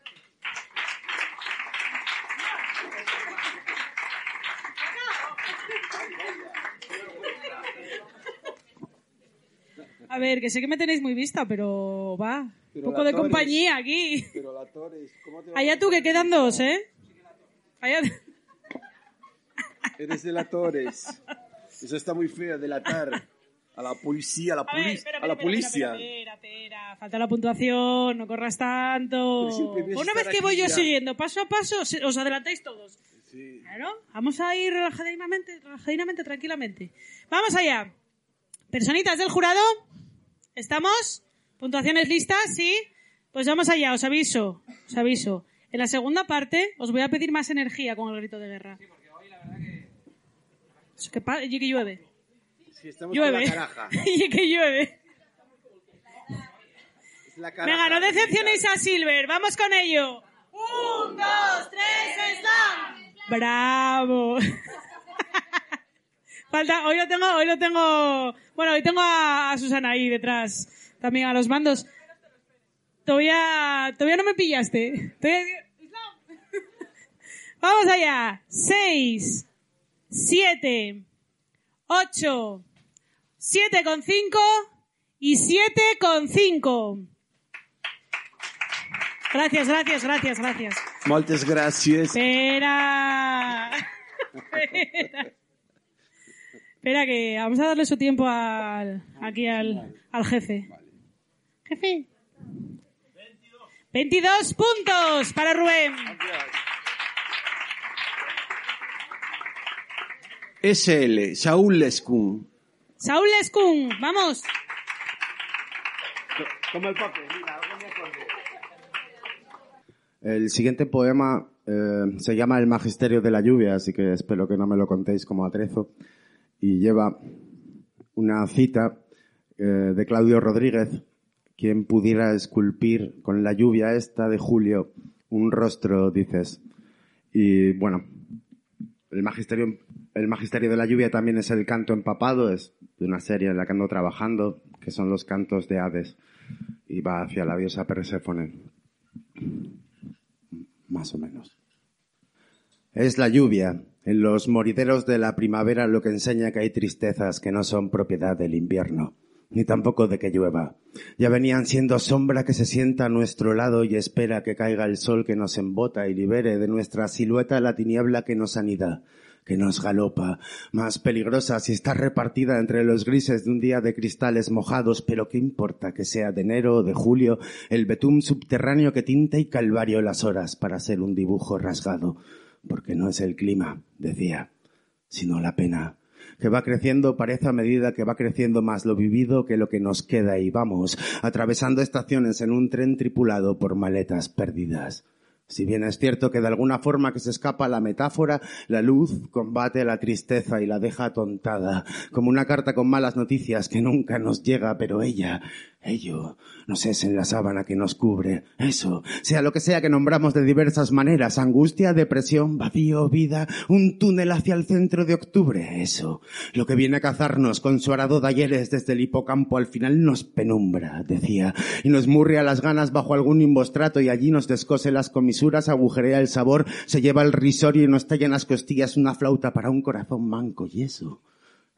A ver, que sé que me tenéis muy vista, pero va. Un poco de Torres- compañía aquí. Pero la Torres, ¿cómo te va? Allá tú, que quedan dos, ¿eh? Allá... Eres de la Torres. Eso está muy feo, delatar a la policía, a la, A ver, poli- espera, a la espera, policía. Falta la puntuación, no corras tanto. Ves Una vez que voy yo ya. siguiendo paso a paso, os adelantáis todos. Sí. Claro, vamos a ir relajadamente, relajadamente, tranquilamente. Vamos allá. Personitas del jurado, ¿estamos? ¿Puntuaciones listas? ¿Sí? Pues vamos allá, os aviso, os aviso. En la segunda parte os voy a pedir más energía con el grito de guerra. Es que, pa- y que llueve. Sí, estamos Llueve. con la caraja. (laughs) y que llueve. La. Venga, no decepcionéis a Silver. Vamos con ello. Un, dos, tres, slam. Bravo. (laughs) Falta, hoy lo tengo, hoy lo tengo, bueno, hoy tengo a, a Susana ahí detrás, también a los mandos. Todavía, todavía no me pillaste. Todavía- (laughs) Vamos allá. Seis, siete, ocho, siete con cinco y siete con cinco. Gracias, gracias, gracias, gracias. Moltes gracias. Espera. Espera, que vamos a darle su tiempo al, aquí al, al jefe. Jefe. 22 puntos para Rubén. SL, Saúl Lescun. Saúl Lescun, vamos. Como el papel, mira. El siguiente poema eh, se llama El Magisterio de la Lluvia, así que espero que no me lo contéis como atrezo. Y lleva una cita eh, de Claudio Rodríguez, quien pudiera esculpir con la lluvia esta de julio un rostro, dices. Y bueno, el magisterio, el magisterio de la lluvia también es el canto empapado, es de una serie en la que ando trabajando, que son los cantos de Hades. Y va hacia la diosa Perséfone. Más o menos. Es la lluvia, en los morideros de la primavera lo que enseña que hay tristezas que no son propiedad del invierno, ni tampoco de que llueva. Ya venían siendo sombra que se sienta a nuestro lado y espera que caiga el sol que nos embota y libere de nuestra silueta la tiniebla que nos anida, que nos galopa, más peligrosa si está repartida entre los grises de un día de cristales mojados, pero qué importa que sea de enero o de julio, el betún subterráneo que tinta y calvario las horas para ser un dibujo rasgado, porque no es el clima, decía, sino la pena, que va creciendo parece a medida que va creciendo más lo vivido que lo que nos queda y vamos, atravesando estaciones en un tren tripulado por maletas perdidas. Si bien es cierto que de alguna forma que se escapa la metáfora, la luz combate la tristeza y la deja atontada, como una carta con malas noticias que nunca nos llega, pero ella, ello, nos es en la sábana que nos cubre. Eso, sea lo que sea que nombramos de diversas maneras, angustia, depresión, vacío, vida, un túnel hacia el centro de octubre. Eso, lo que viene a cazarnos con su arado de ayeres desde el hipocampo al final nos penumbra, decía, y nos murria las ganas bajo algún imbostrato y allí nos descose las comisuras, agujerea el sabor, se lleva el risorio y nos talla en las costillas una flauta para un corazón manco. Y eso,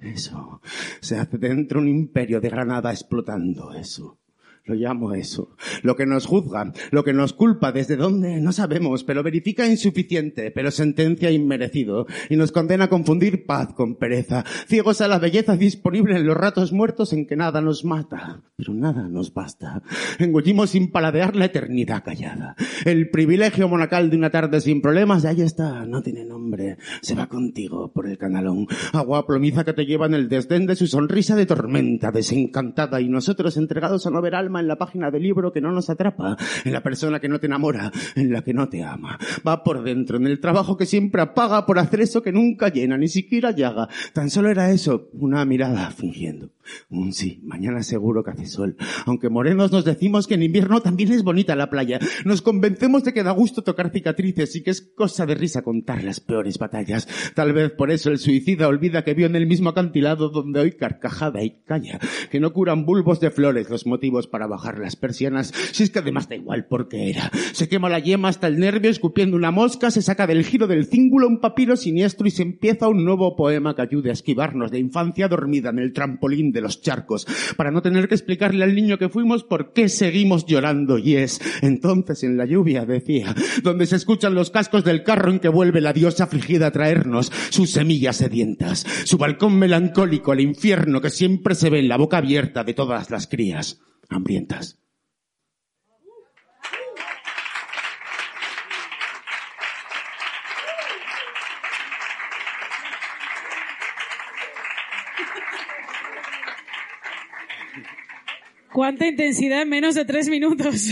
eso, se hace dentro un imperio de granada explotando eso. Lo llamo eso. Lo que nos juzga, lo que nos culpa, desde dónde, no sabemos, pero verifica insuficiente, pero sentencia inmerecido, y nos condena a confundir paz con pereza, ciegos a la belleza disponible en los ratos muertos en que nada nos mata, pero nada nos basta. Engullimos sin paladear la eternidad callada. El privilegio monacal de una tarde sin problemas, ahí está, no tiene nombre, se va contigo por el canalón. Agua plomiza que te lleva en el desdén de su sonrisa de tormenta, desencantada, y nosotros entregados a no ver alma en la página del libro que no nos atrapa, en la persona que no te enamora, en la que no te ama. Va por dentro, en el trabajo que siempre apaga por hacer eso que nunca llena, ni siquiera llaga. Tan solo era eso, una mirada fingiendo. Un sí, mañana seguro que hace sol. Aunque morenos nos decimos que en invierno también es bonita la playa. Nos convencemos de que da gusto tocar cicatrices y que es cosa de risa contar las peores batallas. Tal vez por eso el suicida olvida que vio en el mismo acantilado donde hoy carcajada y calla. Que no curan bulbos de flores los motivos para bajar las persianas. Si es que además da igual por qué era. Se quema la yema hasta el nervio escupiendo una mosca, se saca del giro del cíngulo un papiro siniestro y se empieza un nuevo poema que ayude a esquivarnos de infancia dormida en el trampolín de los charcos, para no tener que explicarle al niño que fuimos por qué seguimos llorando. Y es entonces en la lluvia, decía, donde se escuchan los cascos del carro en que vuelve la diosa afligida a traernos sus semillas sedientas, su balcón melancólico al infierno que siempre se ve en la boca abierta de todas las crías hambrientas. ¿Cuánta intensidad en menos de tres minutos?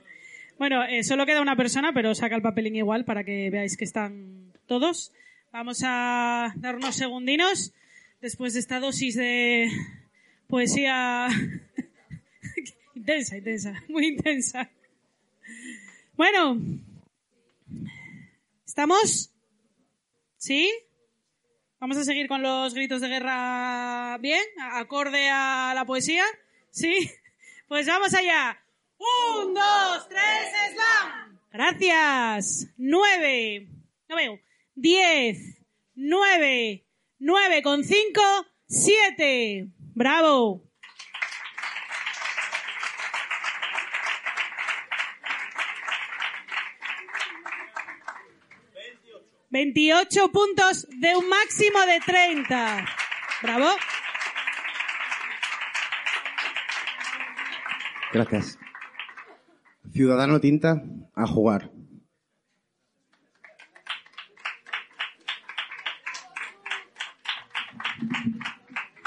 (laughs) bueno, eh, solo queda una persona, pero saca el papelín igual para que veáis que están todos. Vamos a dar unos segundinos después de esta dosis de poesía (laughs) (laughs) intensa, intensa, muy intensa. Bueno, ¿estamos? ¿Sí? ¿Vamos a seguir con los gritos de guerra bien? ¿Acorde a la poesía? ¿Sí? (laughs) Pues vamos allá. Un, dos, tres, slam. Gracias. Nueve. No veo. Diez. Nueve. Nueve con cinco. Siete. Bravo. 28 puntos de un máximo de 30. Bravo. Gracias. Ciudadano Tinta, a jugar.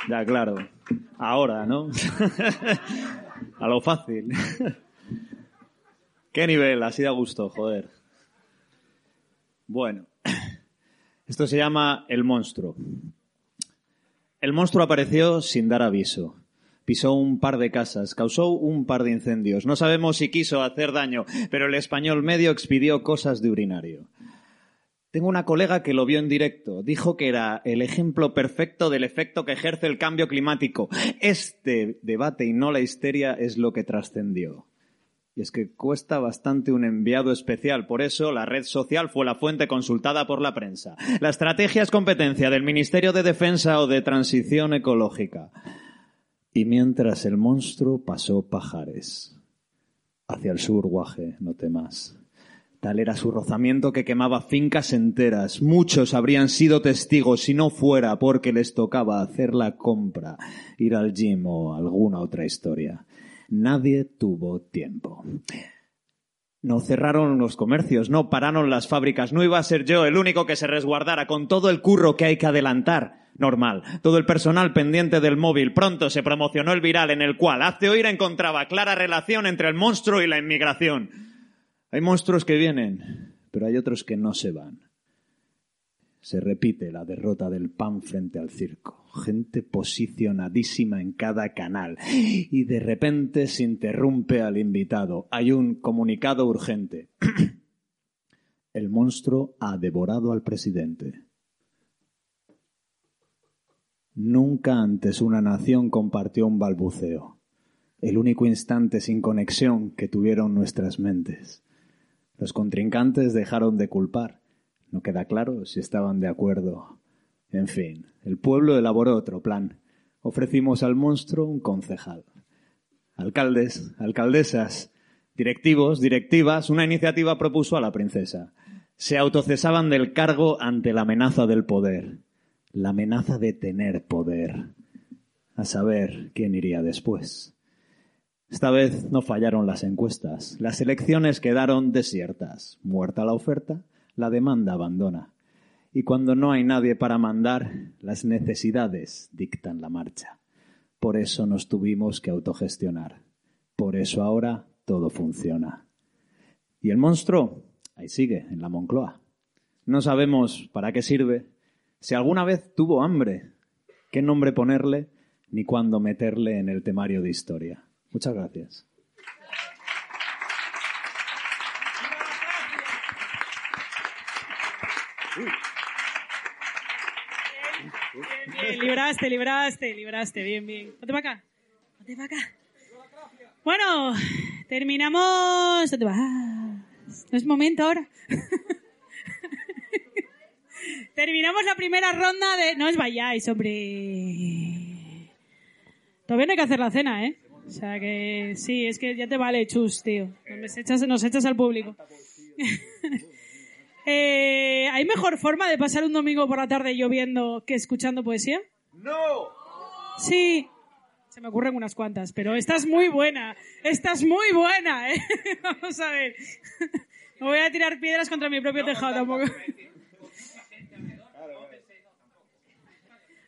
Ya, claro. Ahora, ¿no? (laughs) a lo fácil. (laughs) ¿Qué nivel? Así da gusto, joder. Bueno, esto se llama el monstruo. El monstruo apareció sin dar aviso. Pisó un par de casas, causó un par de incendios. No sabemos si quiso hacer daño, pero el español medio expidió cosas de urinario. Tengo una colega que lo vio en directo. Dijo que era el ejemplo perfecto del efecto que ejerce el cambio climático. Este debate y no la histeria es lo que trascendió. Y es que cuesta bastante un enviado especial, por eso la red social fue la fuente consultada por la prensa. La estrategia es competencia del Ministerio de Defensa o de Transición Ecológica. Y mientras el monstruo pasó pajares. Hacia el sur, guaje, no temas. Tal era su rozamiento que quemaba fincas enteras. Muchos habrían sido testigos si no fuera porque les tocaba hacer la compra, ir al gym o alguna otra historia. Nadie tuvo tiempo. No cerraron los comercios, no pararon las fábricas, no iba a ser yo el único que se resguardara con todo el curro que hay que adelantar. Normal. Todo el personal pendiente del móvil. Pronto se promocionó el viral en el cual hace oír encontraba clara relación entre el monstruo y la inmigración. Hay monstruos que vienen, pero hay otros que no se van. Se repite la derrota del pan frente al circo. Gente posicionadísima en cada canal. Y de repente se interrumpe al invitado. Hay un comunicado urgente. (clears throat) El monstruo ha devorado al presidente. Nunca antes una nación compartió un balbuceo. El único instante sin conexión que tuvieron nuestras mentes. Los contrincantes dejaron de culpar. No queda claro si estaban de acuerdo. En fin, el pueblo elaboró otro plan. Ofrecimos al monstruo un concejal. Alcaldes, alcaldesas, directivos, directivas, una iniciativa propuso a la princesa. Se autocesaban del cargo ante la amenaza del poder. La amenaza de tener poder. A saber quién iría después. Esta vez no fallaron las encuestas. Las elecciones quedaron desiertas. Muerta la oferta, la demanda abandona. Y cuando no hay nadie para mandar, las necesidades dictan la marcha. Por eso nos tuvimos que autogestionar. Por eso ahora todo funciona. Y el monstruo, ahí sigue, en la Moncloa. No sabemos para qué sirve, si alguna vez tuvo hambre, qué nombre ponerle, ni cuándo meterle en el temario de historia. Muchas gracias. Bien, libraste, libraste, libraste, bien, bien. Ponte para acá. Ponte para acá. Bueno, terminamos. No es momento ahora. (laughs) terminamos la primera ronda de. No os vayáis, hombre. Todavía no hay que hacer la cena, ¿eh? O sea que sí, es que ya te vale chus, tío. Nos echas al público. (laughs) Eh, ¿Hay mejor forma de pasar un domingo por la tarde lloviendo que escuchando poesía? ¡No! Sí. Se me ocurren unas cuantas, pero esta es muy buena. Esta es muy buena, ¿eh? (laughs) Vamos a ver. No voy a tirar piedras contra mi propio tejado tampoco.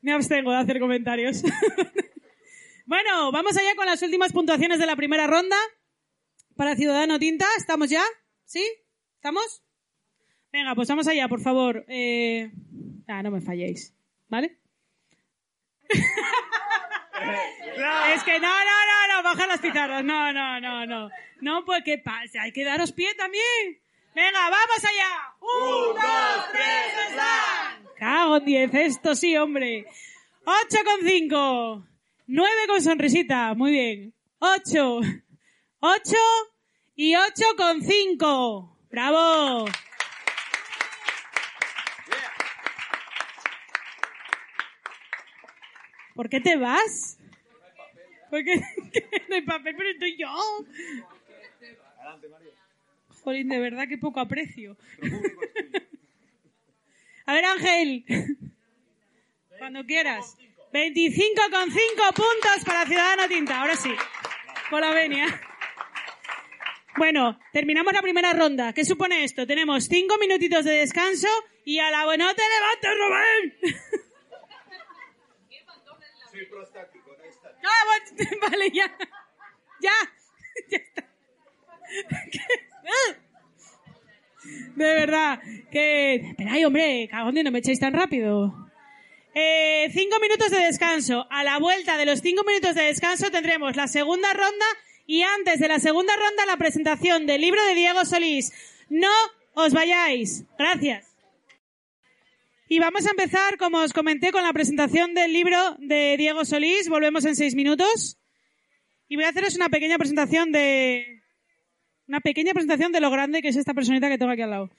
Me abstengo de hacer comentarios. (laughs) Bueno, vamos allá con las últimas puntuaciones de la primera ronda. Para Ciudadano Tinta, ¿estamos ya? ¿Sí? ¿Estamos? Venga, pues vamos allá, por favor. Eh... Ah, no me falléis. ¿Vale? (laughs) Es que no, no, no, no, baja las pizarras. No, no, no, no. No, pues qué pasa, hay que daros pie también. Venga, vamos allá. Un, dos, tres, slam. Cago en diez, esto sí, hombre. Ocho con cinco. Nueve con sonrisita, muy bien. Ocho. Ocho y ocho con cinco. Bravo. ¿Por qué te vas? Porque (laughs) no hay papel, pero estoy yo. Jolín, de verdad que poco aprecio. (laughs) A ver, Ángel. Cuando quieras. 25,5 puntos para Ciudadano Tinta. Ahora sí. Por la venia. Bueno, terminamos la primera ronda. ¿Qué supone esto? Tenemos cinco minutitos de descanso y a la buena te levantes, Rubén. (laughs) (laughs) Vale, ya. Ya. (laughs) Ya está. (laughs) De verdad. Que. Esperad, hombre, cagón no me echáis tan rápido. Eh, cinco minutos de descanso. A la vuelta de los cinco minutos de descanso tendremos la segunda ronda y antes de la segunda ronda la presentación del libro de Diego Solís. No os vayáis. Gracias. Y vamos a empezar, como os comenté, con la presentación del libro de Diego Solís. Volvemos en seis minutos. Y voy a haceros una pequeña presentación de... Una pequeña presentación de lo grande que es esta personita que tengo aquí al lado.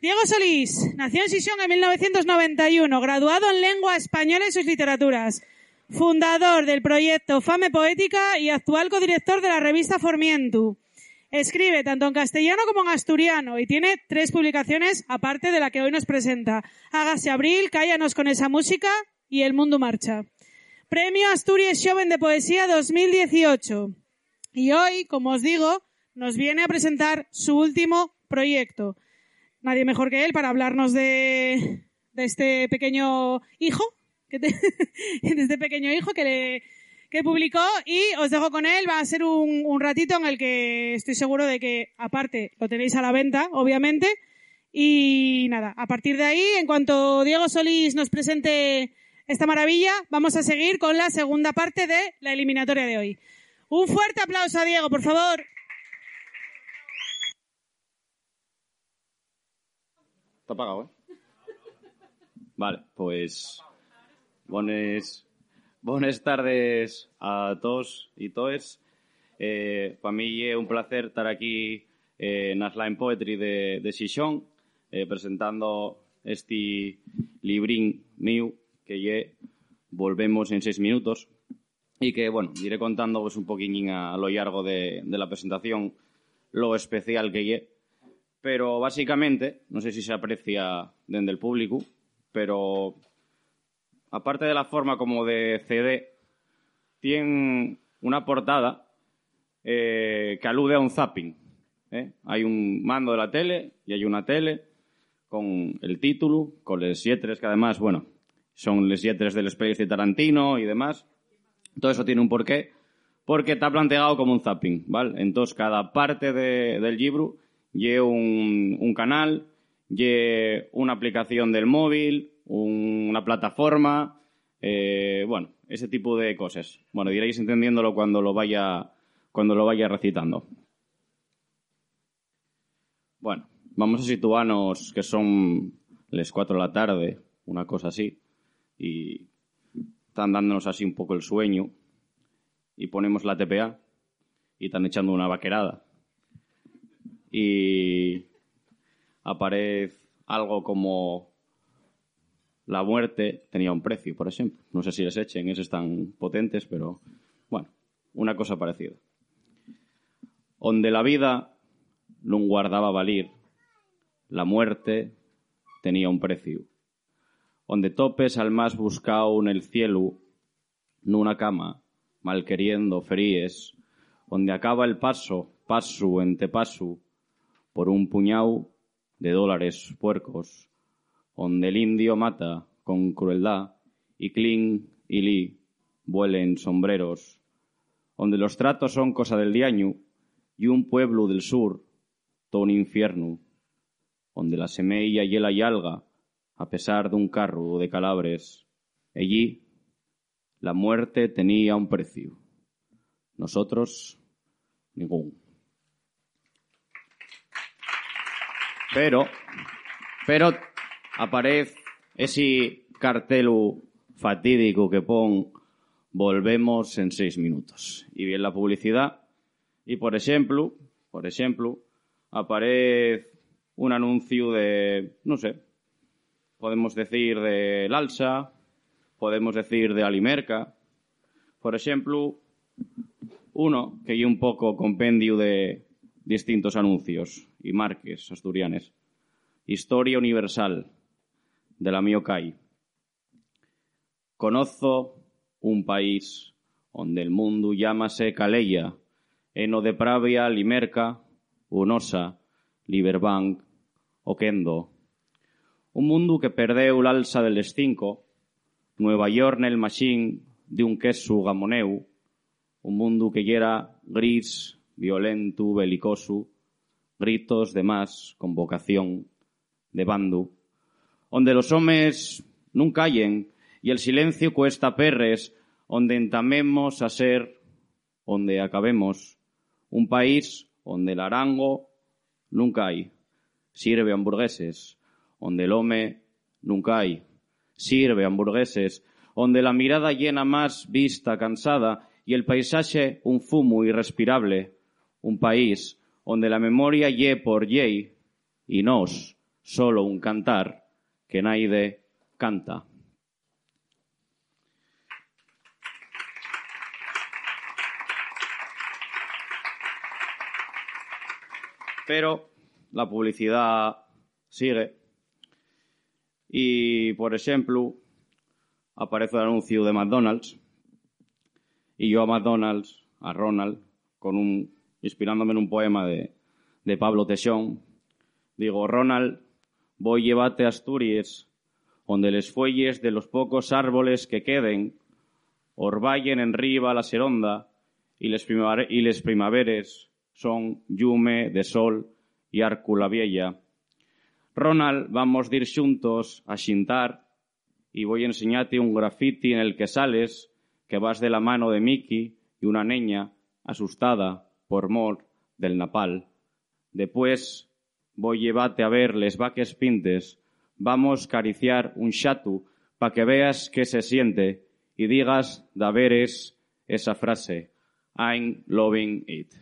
Diego Solís nació en Sisión en 1991, graduado en lengua española y sus literaturas, fundador del proyecto Fame Poética y actual codirector de la revista Formientu. Escribe tanto en castellano como en asturiano y tiene tres publicaciones aparte de la que hoy nos presenta. Hágase abril, Cállanos con esa música y El mundo marcha. Premio Asturias Joven de Poesía 2018. Y hoy, como os digo, nos viene a presentar su último proyecto. Nadie mejor que él para hablarnos de, este pequeño hijo, (laughs) de este pequeño hijo que le, que publicó y os dejo con él. Va a ser un, ratito en el que estoy seguro de que, aparte, lo tenéis a la venta, obviamente. Y nada, a partir de ahí, en cuanto Diego Solís nos presente esta maravilla, vamos a seguir con la segunda parte de la eliminatoria de hoy. Un fuerte aplauso a Diego, por favor. Está apagado, ¿eh? Vale, pues... Bones, bones tardes a todos y toes. Eh, para mí es un placer estar aquí eh, en Slam Poetry de, de Xixón, eh, presentando este librín mío que lle volvemos en seis minutos y que, bueno, iré contando pues, un poquillín a, a lo largo de, de la presentación lo especial que lle. Pero básicamente, no sé si se aprecia desde el público, pero aparte de la forma como de CD, tiene una portada eh, que alude a un zapping. ¿eh? Hay un mando de la tele y hay una tele con el título, con les yetres que además, bueno, son les yetres del Space de Tarantino y demás. Todo eso tiene un porqué, porque está planteado como un zapping. Entonces, cada parte de- del libro lleva un, un canal, lleva una aplicación del móvil, un- una plataforma, eh, bueno, ese tipo de cosas. Bueno, iréis entendiéndolo cuando lo vaya, cuando lo vaya recitando. Bueno, vamos a situarnos que son las 4 de la tarde, una cosa así, y están dándonos así un poco el sueño, y ponemos la TPA, y están echando una vaquerada. Y aparece algo como la muerte tenía un precio, por ejemplo. No sé si les echen, esos tan potentes, pero bueno, una cosa parecida. Onde la vida non guardaba valir, la muerte tenía un precio. Onde topes al más buscao nel cielo, nunha cama, malqueriendo feríes, onde acaba el paso, paso ente paso, por un puñau de dólares puercos, onde el indio mata con crueldad y clean y li vuelen sombreros, onde los tratos son cosa del diaño y un pueblo del sur, todo un infierno, onde la semilla y la yalga, a pesar de un carro de calabres, allí la muerte tenía un precio, nosotros ningún. Pero, pero aparece ese cartelu fatídico que pon volvemos en seis minutos. Y bien la publicidad. Y por ejemplo, por ejemplo, aparece un anuncio de, no sé, podemos decir de Lalsa, podemos decir de Alimerca. Por ejemplo, uno que hay un poco compendio de distintos anuncios y marques asturianes. Historia universal. De la miocai. Conozo un país onde el mundo llámase Caleia, eno de Pravia, Limerca, Unosa, Liberbank, Oquendo. Un mundo que perdeu l'alça del cinco, Nueva York nel machín de un queso gamoneu, un mundo que yera gris, violento, belicoso, gritos de más, convocación, de bando, onde los homes nun callen y el silencio cuesta perres, onde entamemos a ser, onde acabemos, un país onde el arango nunca hay, sirve hamburgueses, onde el home nunca hay, sirve hamburgueses, onde la mirada llena más vista cansada y el paisaje un fumo irrespirable, un país onde la memoria ye por yey y nos solo un cantar que naide canta. Pero la publicidad sigue y, por ejemplo, aparece el anuncio de McDonald's y yo a McDonald's, a Ronald, con un, inspirándome en un poema de, de Pablo Teixón, digo, Ronald, voy llevarte a Asturias, donde les fuelles de los pocos árboles que queden, orvallen en riba la seronda y les, y primaveres son llume de sol y árcula vieja. Ronald, vamos a ir juntos a xintar y voy a enseñarte un graffiti en el que sales que vas de la mano de Mickey y una niña asustada por mor del napal. Después voy a llevarte a ver les vaques pintes, vamos cariciar un chatu pa que veas qué se siente y digas da veres esa frase, I'm loving it.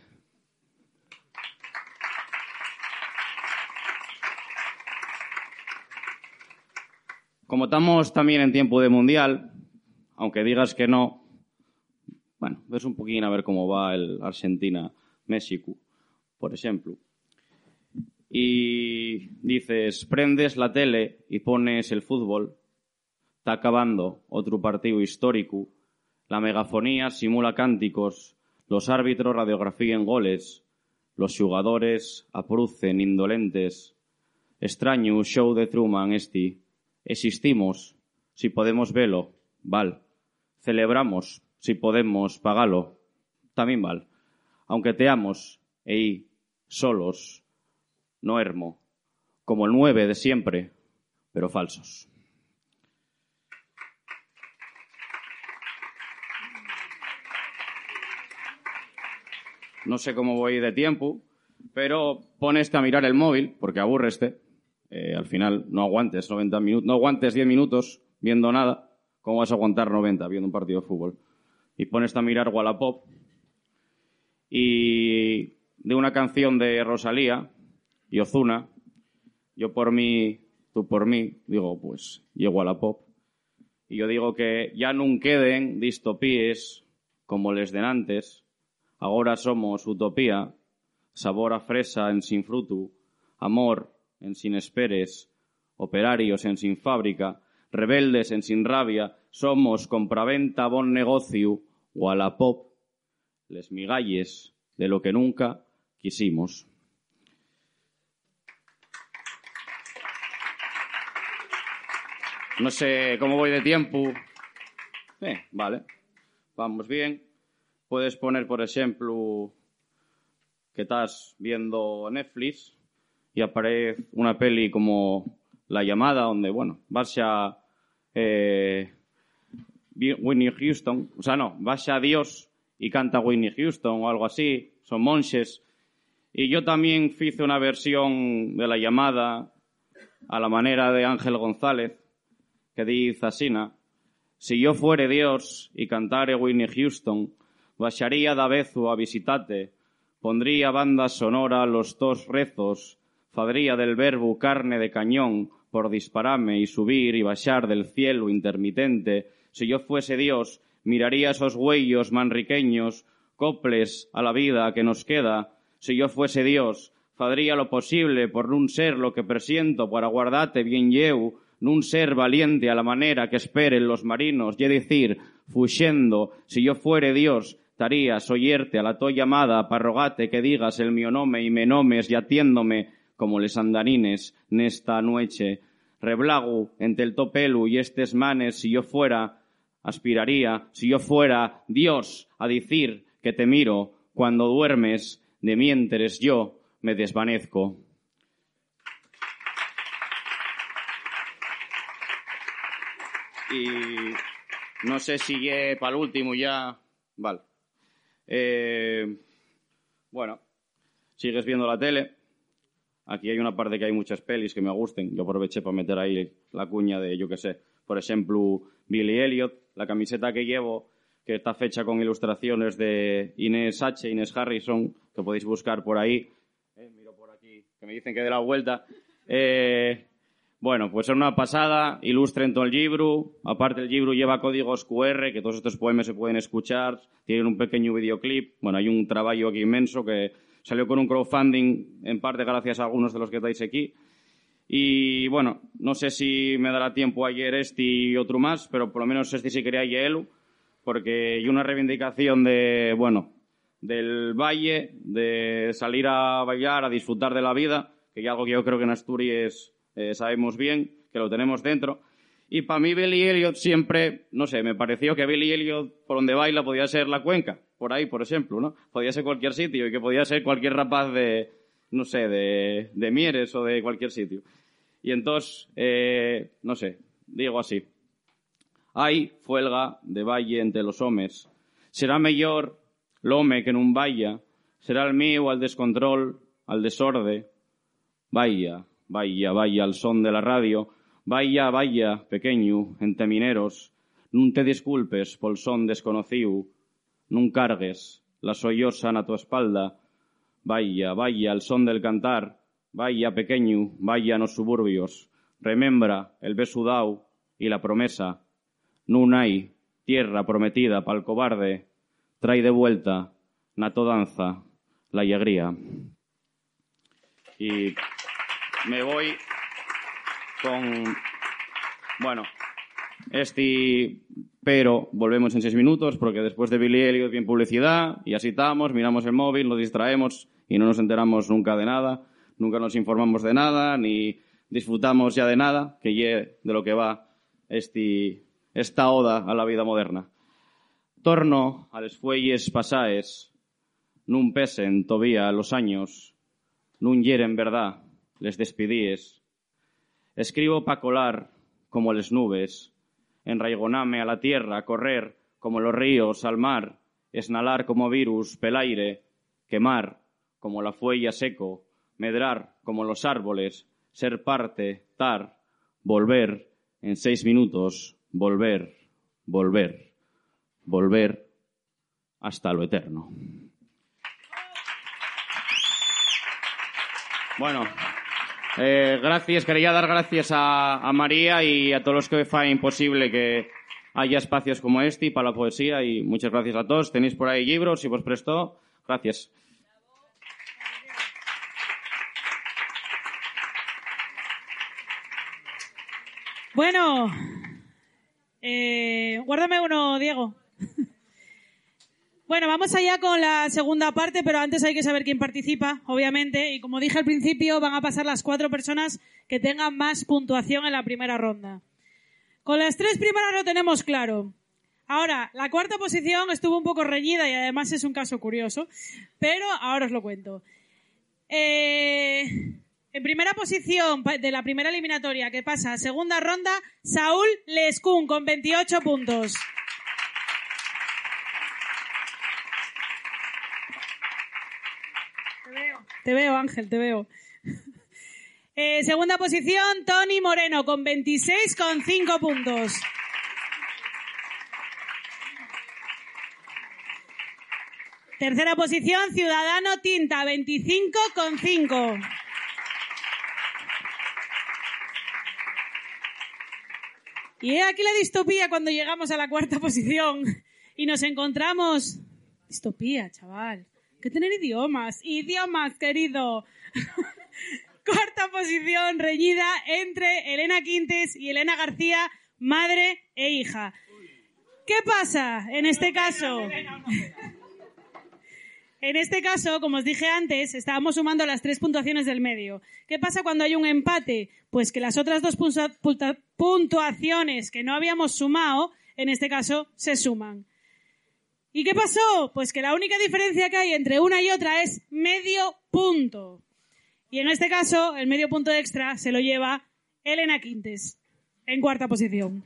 Como estamos también en tiempo de mundial, aunque digas que no, bueno, ves un poquín a ver cómo va el Argentina-México, por ejemplo. Y dices, prendes la tele y pones el fútbol, está acabando otro partido histórico, la megafonía simula cánticos, los árbitros radiografían goles, los jugadores aprucen indolentes. Extraño show de Truman este. Existimos, si podemos verlo, val. Celebramos, si podemos pagarlo, también val. Aunque teamos, ey, solos, no hermo, como el nueve de siempre, pero falsos. No sé cómo voy de tiempo, pero pones a mirar el móvil, porque aburre este. Eh, al final no aguantes 90 minutos, no aguantes 10 minutos viendo nada. ¿Cómo vas a aguantar 90 viendo un partido de fútbol? Y pones a mirar Wallapop y de una canción de Rosalía y Ozuna, yo por mí, tú por mí, digo, pues, llego a la pop. Y yo digo que ya no queden distopíes como les denantes, ahora somos utopía, sabor a fresa en sin fruto, amor en sin esperes, operarios en sin fábrica, rebeldes en sin rabia, somos compraventa bon negocio, o a la pop, les migalles de lo que nunca quisimos. No sé cómo voy de tiempo. Eh, vale. Vamos bien. Puedes poner, por ejemplo, que estás viendo Netflix y aparece una peli como La llamada, donde, bueno, vas a eh, Houston, o sea, no, vas a Dios y canta Whitney Houston o algo así, son monjes. Y yo también hice una versión de La llamada a la manera de Ángel González, que dice asina, si yo fuere Dios y cantare Whitney Houston, baixaría da vezu a visitate, pondría banda sonora los dos rezos, fadría del verbo carne de cañón por dispararme y subir y baixar del cielo intermitente, si yo fuese Dios, miraría esos huellos manriqueños, coples a la vida que nos queda, si yo fuese Dios, fadría lo posible por nun ser lo que presiento para guardarte bien yeu, nun ser valiente a la manera que esperen los marinos, y decir, fuxendo, si yo fuere Dios, tarías oyerte a la to llamada pa rogate que digas el mio nome y me nomes y atiéndome como les andarines nesta noche. Reblagu entre el topelu y estes manes, si yo fuera, aspiraría, si yo fuera Dios, a decir que te miro cuando duermes, de mientras yo me desvanezco. Y no sé si llegué para el último ya. Vale. Eh, bueno, sigues viendo la tele. Aquí hay una parte que hay muchas pelis que me gusten. Yo aproveché para meter ahí la cuña de, yo qué sé, por ejemplo, Billy Elliot, la camiseta que llevo, que está fecha con ilustraciones de Inés H., Inés Harrison, que podéis buscar por ahí. Eh, miro por aquí, que me dicen que dé la vuelta. Eh, bueno, pues es una pasada, ilustren todo el libro. Aparte, el libro lleva códigos QR, que todos estos poemas se pueden escuchar. Tienen un pequeño videoclip. Bueno, hay un trabajo aquí inmenso que salió con un crowdfunding, en parte gracias a algunos de los que estáis aquí. Y bueno, no sé si me dará tiempo ayer este y otro más, pero por lo menos este sí quería Yelu, porque hay una reivindicación de, bueno, del valle, de salir a bailar, a disfrutar de la vida, que es algo que yo creo que en Asturias eh, sabemos bien, que lo tenemos dentro. Y para mí Billy Elliot siempre, no sé, me pareció que Billy Elliot por donde baila podía ser la cuenca, por ahí, por ejemplo, ¿no? Podía ser cualquier sitio y que podía ser cualquier rapaz de, no sé, de, de Mieres o de cualquier sitio. Y entonces, eh, no sé, digo así. Hay fuelga de valle entre los homes. Será mejor l'home que nun vaya, será el mío al descontrol, al desorde. Vaya, vaya, vaya al son de la radio, vaya, vaya, pequeño, entre mineros, nun te disculpes pol son desconocido, nun cargues la sollosa na tu espalda, vaya, vaya al son del cantar, vaya, pequeño, vaya nos suburbios, remembra el beso dau y la promesa, nun hay tierra prometida pa'l cobarde, trae de vuelta nato danza la alegría. Y me voy con, bueno, este, pero volvemos en seis minutos porque después de Billy Elliot bien publicidad y así estamos, miramos el móvil, nos distraemos y no nos enteramos nunca de nada, nunca nos informamos de nada ni disfrutamos ya de nada, que ye de lo que va este, esta oda a la vida moderna. Torno a les fuelles pasaes, nun pesen todavía los años, nun hieren verdad, les despidíes. Escribo pa colar como les nubes, enraigoname a la tierra, correr como los ríos al mar, esnalar como virus pelaire, quemar como la fuella seco, medrar como los árboles, ser parte, tar, volver, en seis minutos, volver, volver volver hasta lo eterno. Bueno, eh, gracias, quería dar gracias a, María y a todos los que fan imposible que haya espacios como este para la poesía y muchas gracias a todos. Tenéis por ahí libros, si vos prestó. Gracias. Bueno, eh, guárdame uno, Diego. Bueno, vamos allá con la segunda parte, pero antes hay que saber quién participa, obviamente. Y como dije al principio, van a pasar las cuatro personas que tengan más puntuación en la primera ronda. Con las tres primeras lo tenemos claro. Ahora, la cuarta posición estuvo un poco reñida y además es un caso curioso, pero ahora os lo cuento. Eh, en primera posición de la primera eliminatoria que pasa a segunda ronda, Saúl Lescún con 28 puntos. Te veo, Ángel, te veo. (laughs) Eh, segunda posición, Tony Moreno con 26,5 puntos. Tercera posición, Ciudadano Tinta, 25,5. Y he aquí la distopía cuando llegamos a la cuarta (laughs) posición y nos encontramos... Distopía, chaval que tener idiomas. Idiomas, querido. (laughs) Cuarta posición reñida entre Elena Quintes y Elena García, madre e hija. ¿Qué pasa en este caso? En este caso, como os dije antes, estábamos sumando las tres puntuaciones del medio. ¿Qué pasa cuando hay un empate? Pues que las otras dos puntuaciones que no habíamos sumado, en este caso, se suman. ¿Y qué pasó? Pues que la única diferencia que hay entre una y otra es medio punto. Y en este caso, el medio punto extra se lo lleva Elena Quintes, en cuarta posición.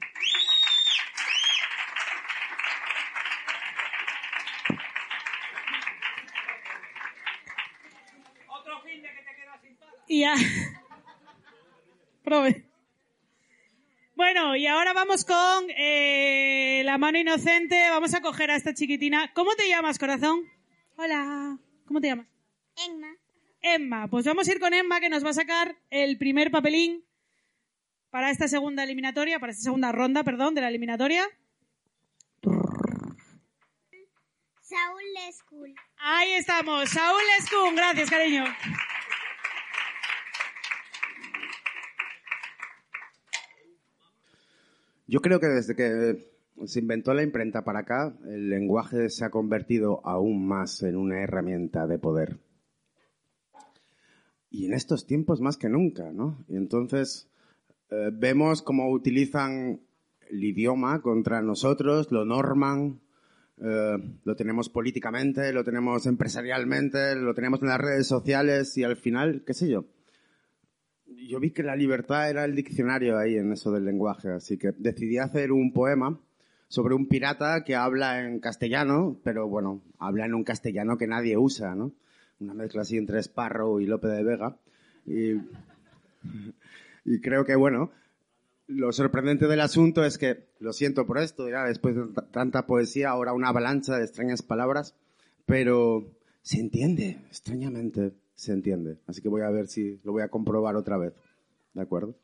Y ya. (laughs) Prove. Bueno, y ahora vamos con eh, la mano inocente. Vamos a coger a esta chiquitina. ¿Cómo te llamas, corazón? Hola. ¿Cómo te llamas? Emma. Emma. Pues vamos a ir con Emma, que nos va a sacar el primer papelín para esta segunda eliminatoria, para esta segunda ronda, perdón, de la eliminatoria. Saúl Lescul. Ahí estamos. Saúl Escun. Gracias, cariño. Yo creo que desde que se inventó la imprenta para acá, el lenguaje se ha convertido aún más en una herramienta de poder. Y en estos tiempos más que nunca, ¿no? Y entonces eh, vemos cómo utilizan el idioma contra nosotros, lo norman, eh, lo tenemos políticamente, lo tenemos empresarialmente, lo tenemos en las redes sociales y al final, qué sé yo, yo vi que la libertad era el diccionario ahí en eso del lenguaje, así que decidí hacer un poema sobre un pirata que habla en castellano, pero bueno, habla en un castellano que nadie usa, ¿no? Una mezcla así entre Sparrow y Lope de Vega. Y, y creo que, bueno, lo sorprendente del asunto es que, lo siento por esto, ya después de tanta poesía, ahora una avalancha de extrañas palabras, pero se entiende, extrañamente se entiende. Así que voy a ver si lo voy a comprobar otra vez. ¿De acuerdo?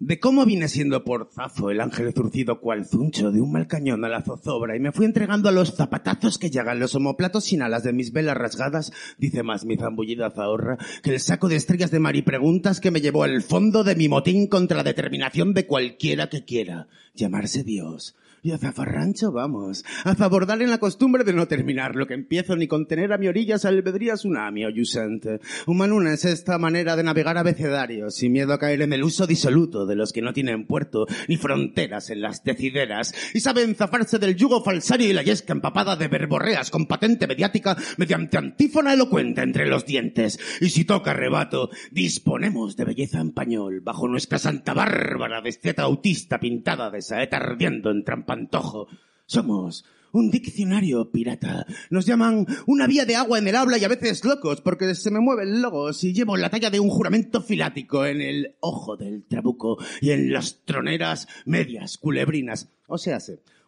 De cómo vine siendo por zafo el ángel zurcido cual zuncho de un mal cañón a la zozobra y me fui entregando a los zapatazos que llegan los homoplatos sin alas de mis velas rasgadas, dice más mi zambullida zahorra, que el saco de estrellas de mar y preguntas que me llevó al fondo de mi motín contra la determinación de cualquiera que quiera llamarse Dios. Y a zafarrancho vamos, a zabordar en la costumbre de no terminar lo que empiezo ni con tener a mi orilla salvedría tsunami o yusente. Humanuna es esta manera de navegar abecedarios, sin miedo a caer en el uso disoluto de los que no tienen puerto ni fronteras en las decideras, y saben zafarse del yugo falsario y la yesca empapada de verborreas con patente mediática mediante antífona elocuente entre los dientes. Y si toca rebato, disponemos de belleza en pañol bajo nuestra santa bárbara de esteta autista pintada de saeta ardiendo en trampantojo. Somos un diccionario pirata. Nos llaman una vía de agua en el habla y a veces locos porque se me mueve el logo si llevo la talla de un juramento filático en el ojo del trabuco y en las troneras medias culebrinas. O sea,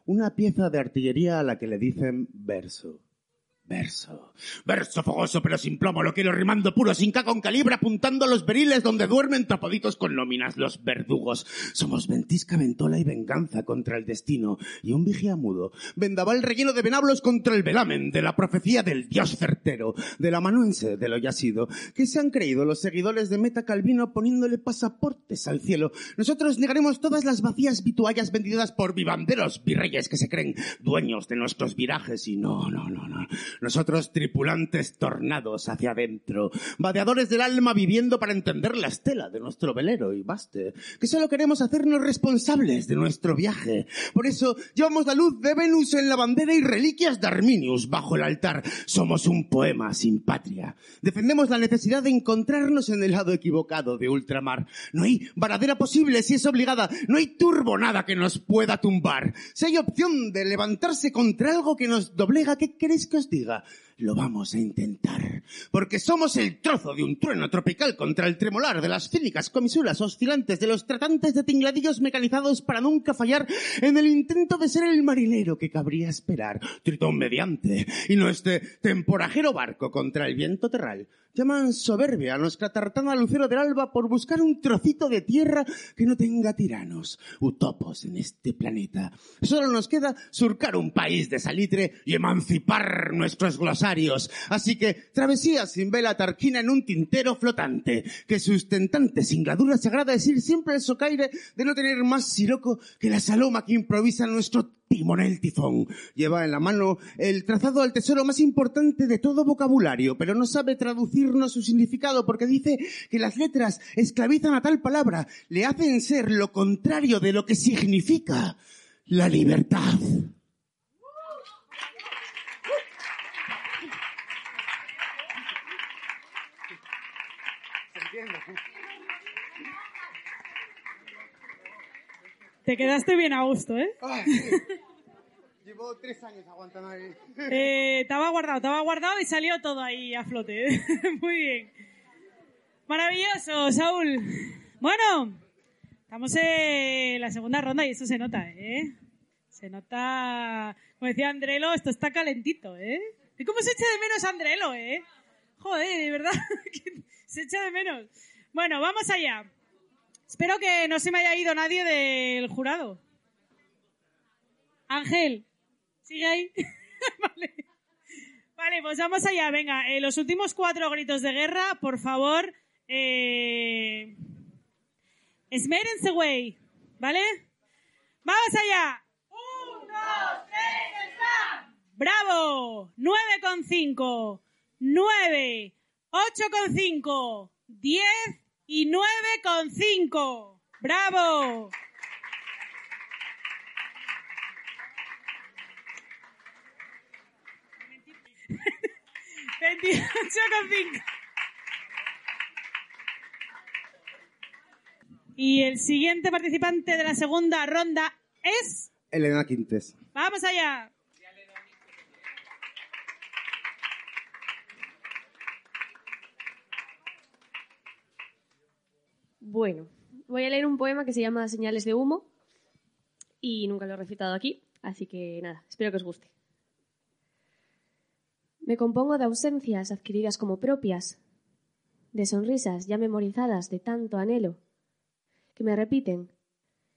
una pieza de artillería a la que le dicen verso. Verso. Verso fogoso pero sin plomo, lo quiero rimando puro, sin ca con calibre, apuntando a los beriles donde duermen tapaditos con nóminas los verdugos. Somos ventisca, ventola y venganza contra el destino, y un vigía mudo. Vendaval relleno de venablos contra el velamen, de la profecía del dios certero, del amanuense de lo ya sido, que se han creído los seguidores de Meta Calvino poniéndole pasaportes al cielo. Nosotros negaremos todas las vacías vituallas vendidas por vivanderos virreyes que se creen dueños de nuestros virajes, y no, no, no, no. Nosotros tripulantes tornados hacia adentro, vadeadores del alma viviendo para entender la estela de nuestro velero y baste, que solo queremos hacernos responsables de nuestro viaje. Por eso llevamos la luz de Venus en la bandera y reliquias de Arminius bajo el altar. Somos un poema sin patria. Defendemos la necesidad de encontrarnos en el lado equivocado de ultramar. No hay varadera posible si es obligada. No hay turbo nada que nos pueda tumbar. Si hay opción de levantarse contra algo que nos doblega, ¿qué queréis que os diga? that Lo vamos a intentar. Porque somos el trozo de un trueno tropical contra el tremolar de las cínicas comisuras oscilantes de los tratantes de tingladillos mecanizados para nunca fallar en el intento de ser el marinero que cabría esperar, tritón mediante, y no este temporajero barco contra el viento terral. Llaman soberbia a nuestra tartana lucero del alba por buscar un trocito de tierra que no tenga tiranos, utopos en este planeta. Solo nos queda surcar un país de salitre y emancipar nuestros glosarios. Así que travesía sin vela tarquina en un tintero flotante, que sustentante sin gradura se agrada decir siempre el socaire de no tener más siroco que la saloma que improvisa nuestro timonel tifón. Lleva en la mano el trazado al tesoro más importante de todo vocabulario, pero no sabe traducirnos su significado porque dice que las letras esclavizan a tal palabra, le hacen ser lo contrario de lo que significa la libertad. Te quedaste bien a gusto, ¿eh? (laughs) Llevo tres años aguantando ahí. Eh, estaba guardado, estaba guardado y salió todo ahí a flote. (laughs) Muy bien. Maravilloso, Saúl. Bueno, estamos en la segunda ronda y eso se nota, ¿eh? Se nota, como decía Andrelo, esto está calentito, ¿eh? ¿Y cómo se echa de menos a Andrelo, eh? Joder, de verdad, (laughs) se echa de menos. Bueno, vamos allá. Espero que no se me haya ido nadie del jurado. Ángel, ¿sigue ahí? (laughs) vale. Vale, pues vamos allá. Venga, eh, los últimos cuatro gritos de guerra, por favor. Eh... Esmérense, güey. ¿Vale? ¡Vamos allá! ¡Un, dos, tres, está! ¡Bravo! ¡Nueve con cinco! ¡Nueve! ¡Ocho con cinco! ¡Diez! y 9,5. ¡Bravo! (laughs) Veintiocho con cinco. Y el siguiente participante de la segunda ronda es. Elena Quintes. ¡Vamos allá! Bueno, voy a leer un poema que se llama Señales de humo y nunca lo he recitado aquí, así que nada, espero que os guste. Me compongo de ausencias adquiridas como propias, de sonrisas ya memorizadas de tanto anhelo, que me repiten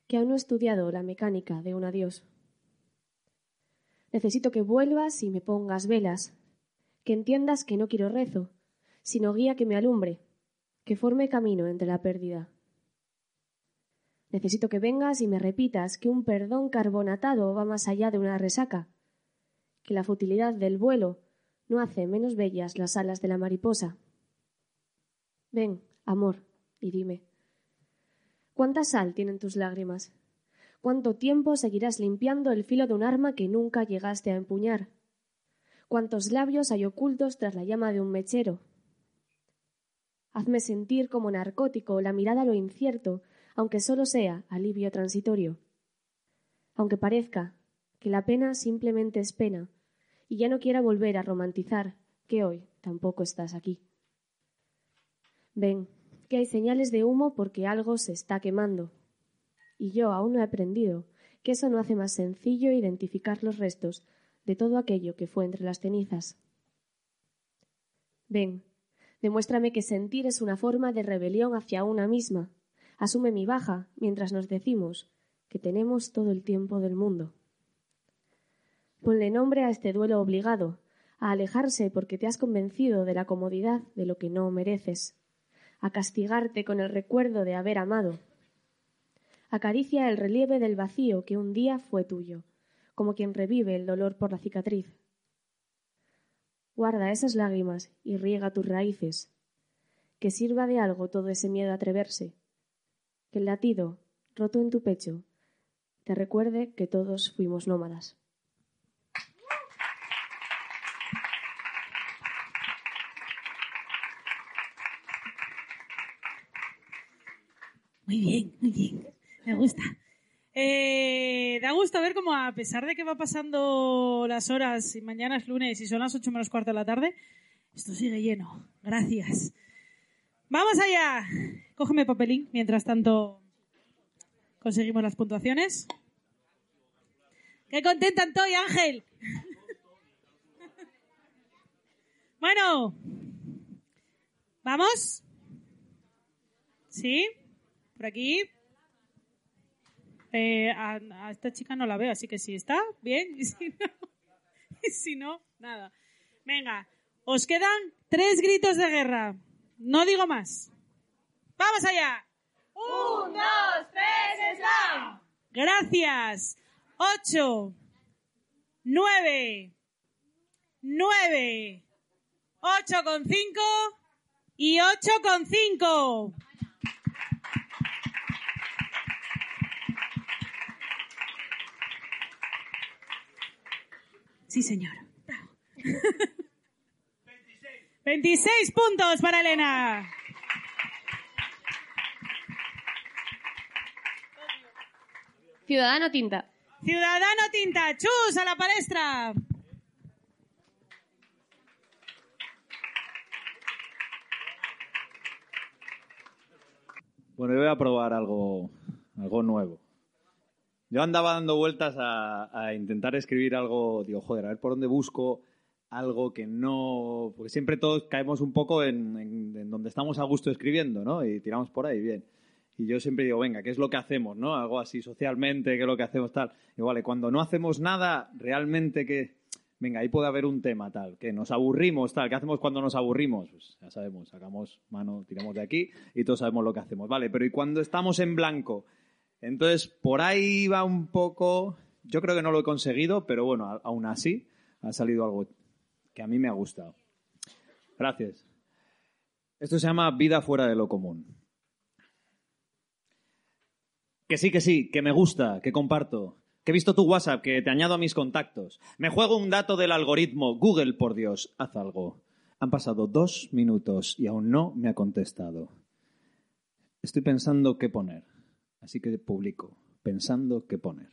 que aún no he estudiado la mecánica de un adiós. Necesito que vuelvas y me pongas velas, que entiendas que no quiero rezo, sino guía que me alumbre, que forme camino entre la pérdida. Necesito que vengas y me repitas que un perdón carbonatado va más allá de una resaca, que la futilidad del vuelo no hace menos bellas las alas de la mariposa. Ven, amor, y dime, ¿cuánta sal tienen tus lágrimas? ¿Cuánto tiempo seguirás limpiando el filo de un arma que nunca llegaste a empuñar? ¿Cuántos labios hay ocultos tras la llama de un mechero? Hazme sentir como narcótico la mirada a lo incierto, aunque solo sea alivio transitorio. Aunque parezca que la pena simplemente es pena, y ya no quiera volver a romantizar que hoy tampoco estás aquí. Ven, que hay señales de humo porque algo se está quemando. Y yo aún no he aprendido que eso no hace más sencillo identificar los restos de todo aquello que fue entre las cenizas. Ven, demuéstrame que sentir es una forma de rebelión hacia una misma. Asume mi baja mientras nos decimos que tenemos todo el tiempo del mundo. Ponle nombre a este duelo obligado, a alejarse porque te has convencido de la comodidad de lo que no mereces, a castigarte con el recuerdo de haber amado. Acaricia el relieve del vacío que un día fue tuyo, como quien revive el dolor por la cicatriz. Guarda esas lágrimas y riega tus raíces. Que sirva de algo todo ese miedo a atreverse. Que el latido, roto en tu pecho, te recuerde que todos fuimos nómadas. Muy bien, muy bien. Me gusta. Eh, da gusto ver cómo a pesar de que va pasando las horas y mañana es lunes y son las ocho menos cuarto de la tarde, esto sigue lleno. Gracias. Vamos allá. Cógeme papelín mientras tanto conseguimos las puntuaciones. ¡Qué contenta estoy, Ángel! (laughs) bueno, ¿vamos? ¿Sí? ¿Por aquí? Eh, a, a esta chica no la veo, así que si está, bien. (laughs) Y si no, y si no nada. Venga, os quedan Tres gritos de guerra. No digo más. ¡Vamos allá! Un, dos, tres, slam. Gracias. Ocho. Nueve. Nueve. Ocho con cinco. Y ocho con cinco. Sí, señor. (laughs) 26 puntos para Elena. Ciudadano Tinta. Ciudadano Tinta, chus a la palestra. Bueno, yo voy a probar algo, algo nuevo. Yo andaba dando vueltas a, a intentar escribir algo, digo, joder, a ver por dónde busco algo que no... Porque siempre todos caemos un poco en, en- en donde estamos a gusto escribiendo, ¿no? Y tiramos por ahí, bien. Y yo siempre digo, venga, ¿qué es lo que hacemos, no? Algo así socialmente, ¿qué es lo que hacemos, tal? Y vale, cuando no hacemos nada, realmente que... Venga, ahí puede haber un tema, tal, que nos aburrimos, tal. ¿Qué hacemos cuando nos aburrimos? Pues ya sabemos, sacamos mano, tiramos de aquí y todos sabemos lo que hacemos, ¿vale? Pero ¿y cuando estamos en blanco? Entonces, por ahí va un poco... Yo creo que no lo he conseguido, pero bueno, aún así ha salido algo que a mí me ha gustado. Gracias. Esto se llama Vida fuera de lo común. Que sí, que sí, que me gusta, que comparto. Que he visto tu WhatsApp, que te añado a mis contactos. Me juego un dato del algoritmo. Google, por Dios, haz algo. Han pasado dos minutos y aún no me ha contestado. Estoy pensando qué poner. Así que publico. Pensando qué poner.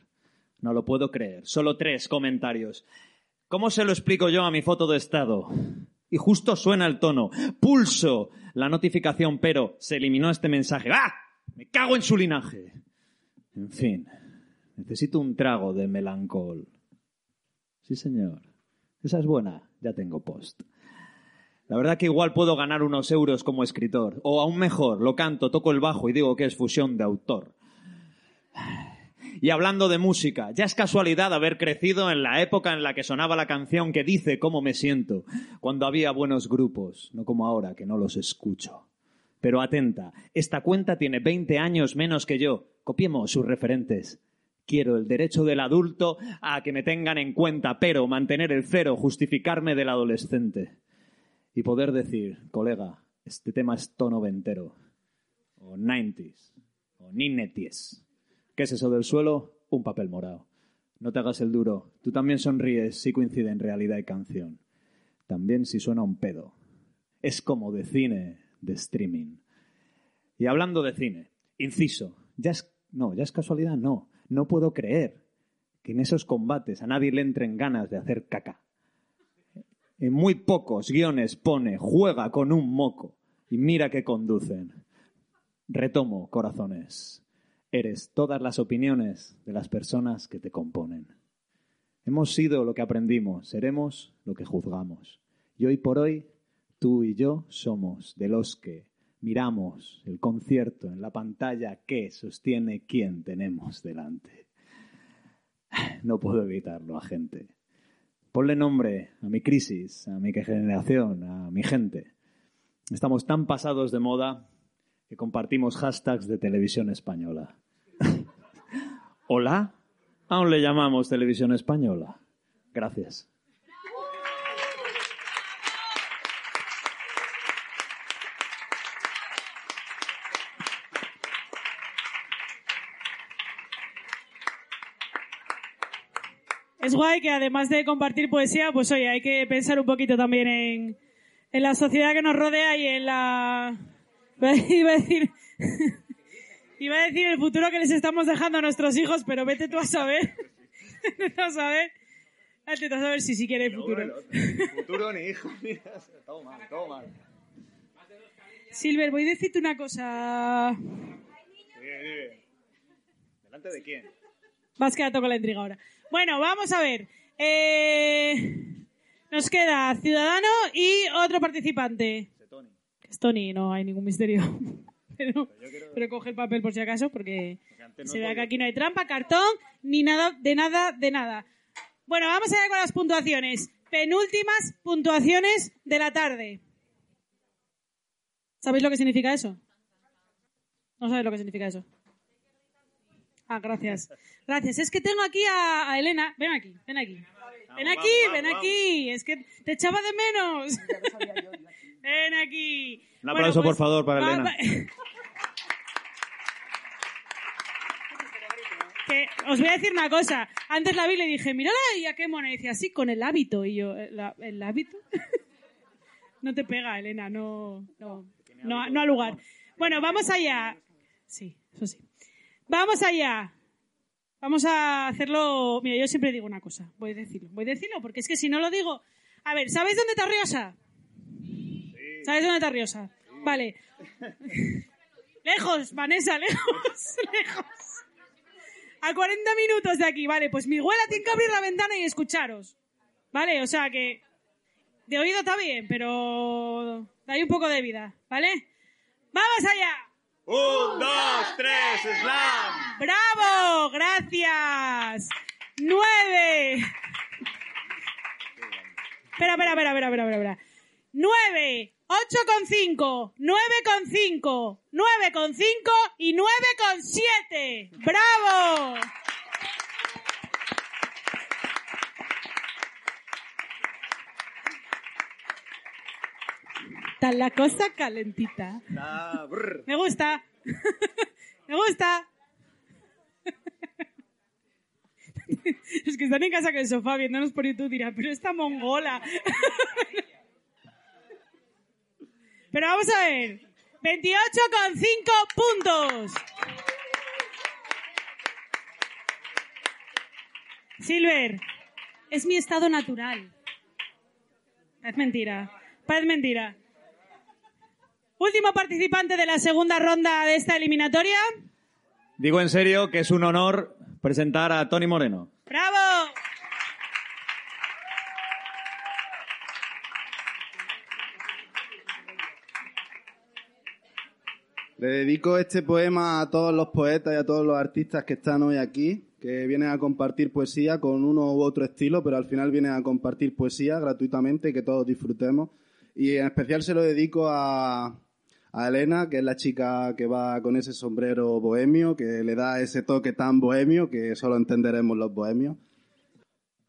No lo puedo creer. Solo tres comentarios. ¿Cómo se lo explico yo a mi foto de estado? Y justo suena el tono. Pulso la notificación, pero se eliminó este mensaje. ¡Ah! Me cago en su linaje. En fin, necesito un trago de melancol. Sí, señor. Esa es buena. Ya tengo post. La verdad que igual puedo ganar unos euros como escritor. O aún mejor, lo canto, toco el bajo y digo que es fusión de autor. Y hablando de música, ya es casualidad haber crecido en la época en la que sonaba la canción que dice cómo me siento, cuando había buenos grupos, no como ahora que no los escucho. Pero atenta, esta cuenta tiene 20 años menos que yo. Copiemos sus referentes. Quiero el derecho del adulto a que me tengan en cuenta, pero mantener el cero, justificarme del adolescente. Y poder decir, colega, este tema es tono ventero, o 90s, o nineties. ¿Qué es eso del suelo? Un papel morado. No te hagas el duro. Tú también sonríes si coincide en realidad y canción. También si suena un pedo. Es como de cine, de streaming. Y hablando de cine, inciso, ya es, no, ya es casualidad, no. No puedo creer que en esos combates a nadie le entren ganas de hacer caca. En muy pocos guiones pone juega con un moco y mira que conducen. Retomo, corazones. Eres todas las opiniones de las personas que te componen. Hemos sido lo que aprendimos, seremos lo que juzgamos. Y hoy por hoy, tú y yo somos de los que miramos el concierto en la pantalla que sostiene quién tenemos delante. (sighs) No puedo evitarlo, agente. Ponle nombre a mi crisis, a mi generación, a mi gente. Estamos tan pasados de moda que compartimos hashtags de televisión española. (laughs) ¿Hola? Aún le llamamos televisión española. Gracias. Es guay que además de compartir poesía, pues oye, hay que pensar un poquito también en, en la sociedad que nos rodea y en la... (laughs) Iba a decir... (laughs) Iba a decir el futuro que les estamos dejando a nuestros hijos, pero vete tú a saber. (laughs) vete tú a saber. Vete tú a saber si sí quiere el futuro. Futuro ni hijo, mira. Todo mal, todo mal. Silver, voy a decirte una cosa. ¿Delante de quién? Vas quedando con la intriga ahora. Bueno, vamos a ver. Eh, nos queda Ciudadano y otro participante. Es Tony, no hay ningún misterio. (laughs) Pero, pero coge el papel por si acaso, porque se vea que aquí no hay trampa, cartón, ni nada, de nada, de nada. Bueno, vamos a ver con las puntuaciones. Penúltimas puntuaciones de la tarde. ¿Sabéis lo que significa eso? No sabéis lo que significa eso. Ah, gracias. Gracias. Es que tengo aquí a, a Elena. Ven aquí, ven aquí. Ven aquí, ven aquí. Es que te echaba de menos. ven aquí. Un aplauso, por favor, para va- Elena. va- (laughs) que os voy a decir una cosa. Antes la vi y le dije, mírala ella qué mona. Y decía, sí, con el hábito. Y yo, "¿El ha- ¿el hábito? (laughs) no te pega, Elena, no, no, no, no al lugar. Bueno, vamos allá. Sí, eso sí. Vamos allá. Vamos a hacerlo. Mira, yo siempre digo una cosa. Voy a decirlo. Voy a decirlo porque es que si no lo digo. A ver, ¿sabéis dónde está Riosa? ¿Sabéis dónde está Riosa? Vale. (laughs) lejos, Vanessa, lejos, (laughs) lejos. A 40 minutos de aquí, vale. Pues mi abuela tiene que abrir la ventana y escucharos. Vale, o sea que. De oído está bien, pero. Hay un poco de vida, ¿vale? ¡Vamos allá! Un, dos, tres, slam. ¡Bravo! ¡Gracias! ¡Nueve! Espera, espera, espera, espera, espera, espera. ¡Nueve! ¡Ocho con cinco! ¡Nueve con cinco! ¡Nueve con cinco! ¡Y nueve con siete! ¡Bravo! Está la cosa calentita. Me gusta. (laughs) Me gusta. Los que están en casa con el sofá viéndonos por YouTube dirán, pero esta mongola. (laughs) Pero vamos a ver. 28,5 puntos. Silver, es mi estado natural. Es mentira. Es mentira. Último participante de la segunda ronda de esta eliminatoria. Digo en serio que es un honor presentar a Tony Moreno. ¡Bravo! Le dedico este poema a todos los poetas y a todos los artistas que están hoy aquí, que vienen a compartir poesía con uno u otro estilo, pero al final vienen a compartir poesía gratuitamente y que todos disfrutemos. Y en especial se lo dedico a, a Elena, que es la chica que va con ese sombrero bohemio, que le da ese toque tan bohemio que solo entenderemos los bohemios.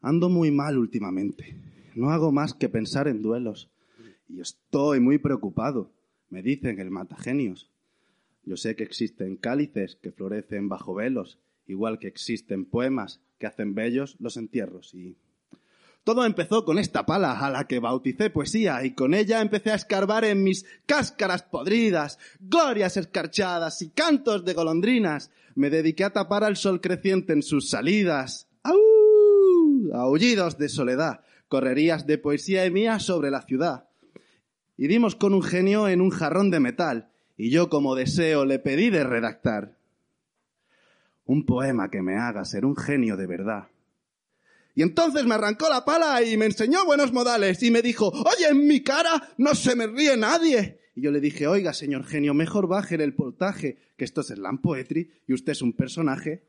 Ando muy mal últimamente. No hago más que pensar en duelos. Y estoy muy preocupado. Me dicen el matagenios. Yo sé que existen cálices que florecen bajo velos, igual que existen poemas que hacen bellos los entierros. Y todo empezó con esta pala a la que bauticé poesía y con ella empecé a escarbar en mis cáscaras podridas, glorias escarchadas y cantos de golondrinas. Me dediqué a tapar al sol creciente en sus salidas. ¡Au! Aullidos de soledad, correrías de poesía mía sobre la ciudad. Y dimos con un genio en un jarrón de metal, y yo como deseo le pedí de redactar un poema que me haga ser un genio de verdad. Y entonces me arrancó la pala y me enseñó buenos modales y me dijo, oye, en mi cara no se me ríe nadie. Y yo le dije, oiga, señor genio, mejor baje el voltaje, que esto es slam poetry y usted es un personaje.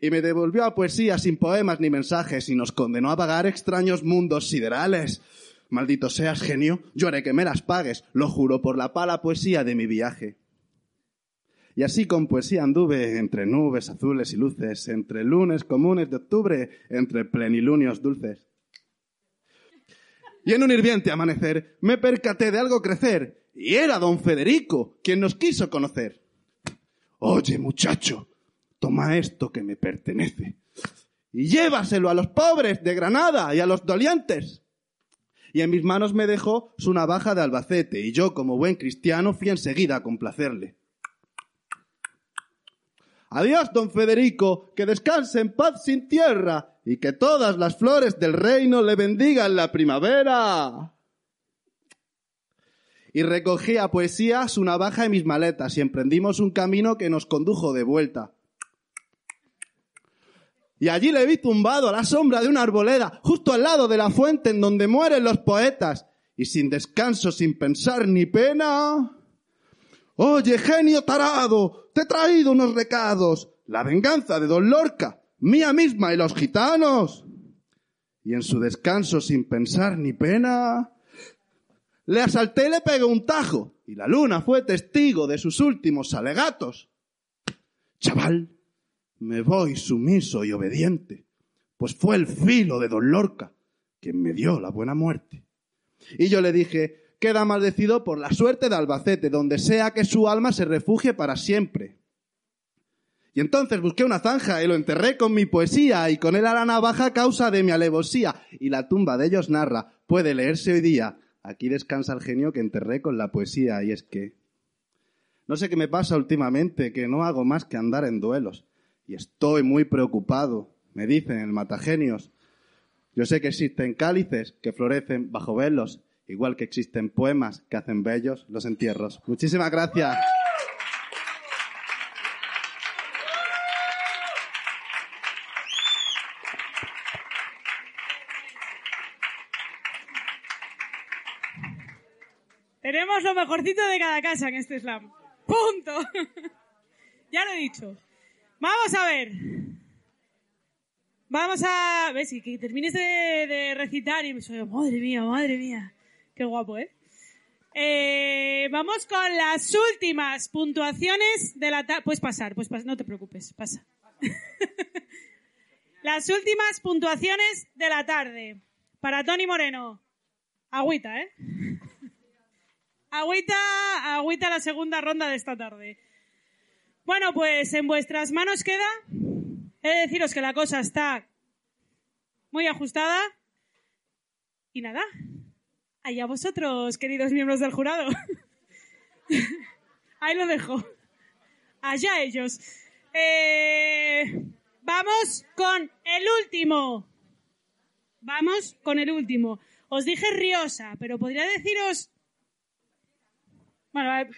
Y me devolvió a poesía sin poemas ni mensajes y nos condenó a pagar extraños mundos siderales. Maldito seas, genio, yo haré que me las pagues, lo juro por la pala poesía de mi viaje. Y así con poesía anduve entre nubes azules y luces, entre lunes comunes de octubre, entre plenilunios dulces. Y en un hirviente amanecer me percaté de algo crecer, y era don Federico quien nos quiso conocer. Oye, muchacho, toma esto que me pertenece, y llévaselo a los pobres de Granada y a los dolientes y en mis manos me dejó su navaja de Albacete, y yo, como buen cristiano, fui enseguida a complacerle. Adiós, don Federico, que descanse en paz sin tierra, y que todas las flores del reino le bendigan la primavera. Y recogí a poesía su navaja y mis maletas, y emprendimos un camino que nos condujo de vuelta. Y allí le vi tumbado a la sombra de una arboleda, justo al lado de la fuente en donde mueren los poetas, y sin descanso, sin pensar ni pena. Oye, genio tarado, te he traído unos recados, la venganza de Don Lorca, mía misma y los gitanos. Y en su descanso, sin pensar ni pena, Le asalté y le pegué un tajo, y la luna fue testigo de sus últimos alegatos. Chaval, me voy sumiso y obediente, pues fue el filo de Don Lorca quien me dio la buena muerte. Y yo le dije, queda maldecido por la suerte de Albacete, donde sea que su alma se refugie para siempre. Y entonces busqué una zanja y lo enterré con mi poesía y con él a la navaja causa de mi alevosía. Y la tumba de ellos narra, puede leerse hoy día. Aquí descansa el genio que enterré con la poesía y es que... No sé qué me pasa últimamente, que no hago más que andar en duelos. Y estoy muy preocupado, me dicen el matagenios. Yo sé que existen cálices que florecen bajo velos, igual que existen poemas que hacen bellos los entierros. Muchísimas gracias. Tenemos lo mejorcito de cada casa en este slam. Punto. (laughs) ya lo he dicho. Vamos a ver. Vamos a... Y que termines de, de recitar y me soy, madre mía, madre mía. Qué guapo, ¿eh? Eh, vamos con las últimas puntuaciones de la tarde. Puedes pasar, pues pas- no te preocupes, pasa. (laughs) las últimas puntuaciones de la tarde. Para Tony Moreno. Agüita, ¿eh? (laughs) Agüita, agüita la segunda ronda de esta tarde. Bueno, pues en vuestras manos queda. He de deciros que la cosa está muy ajustada. Y nada, allá vosotros, queridos miembros del jurado. (laughs) Ahí lo dejo. Allá ellos. Eh, vamos con el último. Vamos con el último. Os dije Riosa, pero podría deciros... Bueno, ver.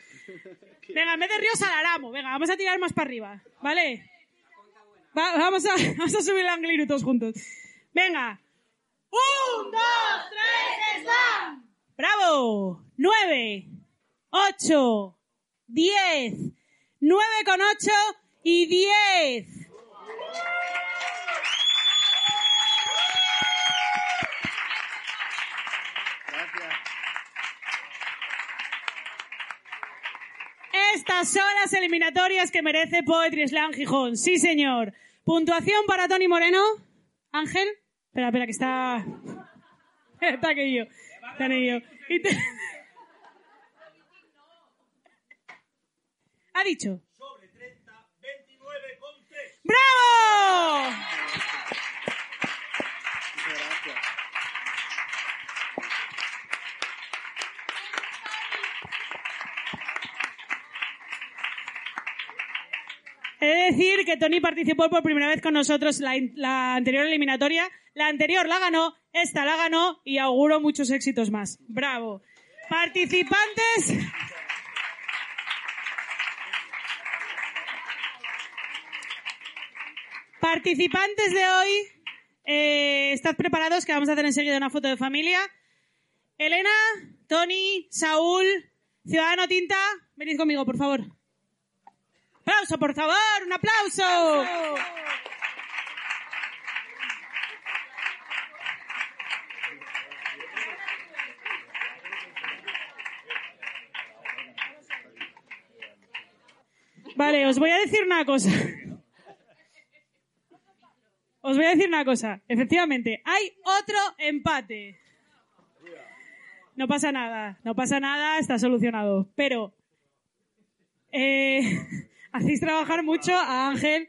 venga, en vez de Riosa, Laramo. Venga, vamos a tirar más para arriba. ¿Vale? Va- vamos, a, (laughs) vamos a subir anglino todos juntos. Venga. Un, dos, tres, slam. Bravo. Nueve, ocho, diez, nueve con ocho y diez. Estas son las eliminatorias que merece Poetry Slam Gijón. Sí, señor. Puntuación para Tony Moreno. Ángel. Espera, espera, que está... Está aquello. Está aquello. Y te- Ha dicho. ¡Bravo! He de decir que Tony participó por primera vez con nosotros la, la anterior eliminatoria. La anterior la ganó, esta la ganó y auguro muchos éxitos más. Bravo. Participantes. Participantes de hoy, eh, estad preparados que vamos a hacer enseguida una foto de familia. Elena, Tony, Saúl, Ciudadano Tinta, venid conmigo, por favor. Aplauso, por favor, un aplauso. Vale, os voy a decir una cosa. Os voy a decir una cosa. Efectivamente, hay otro empate. No pasa nada, no pasa nada, está solucionado. Pero eh, hacéis trabajar mucho a Ángel.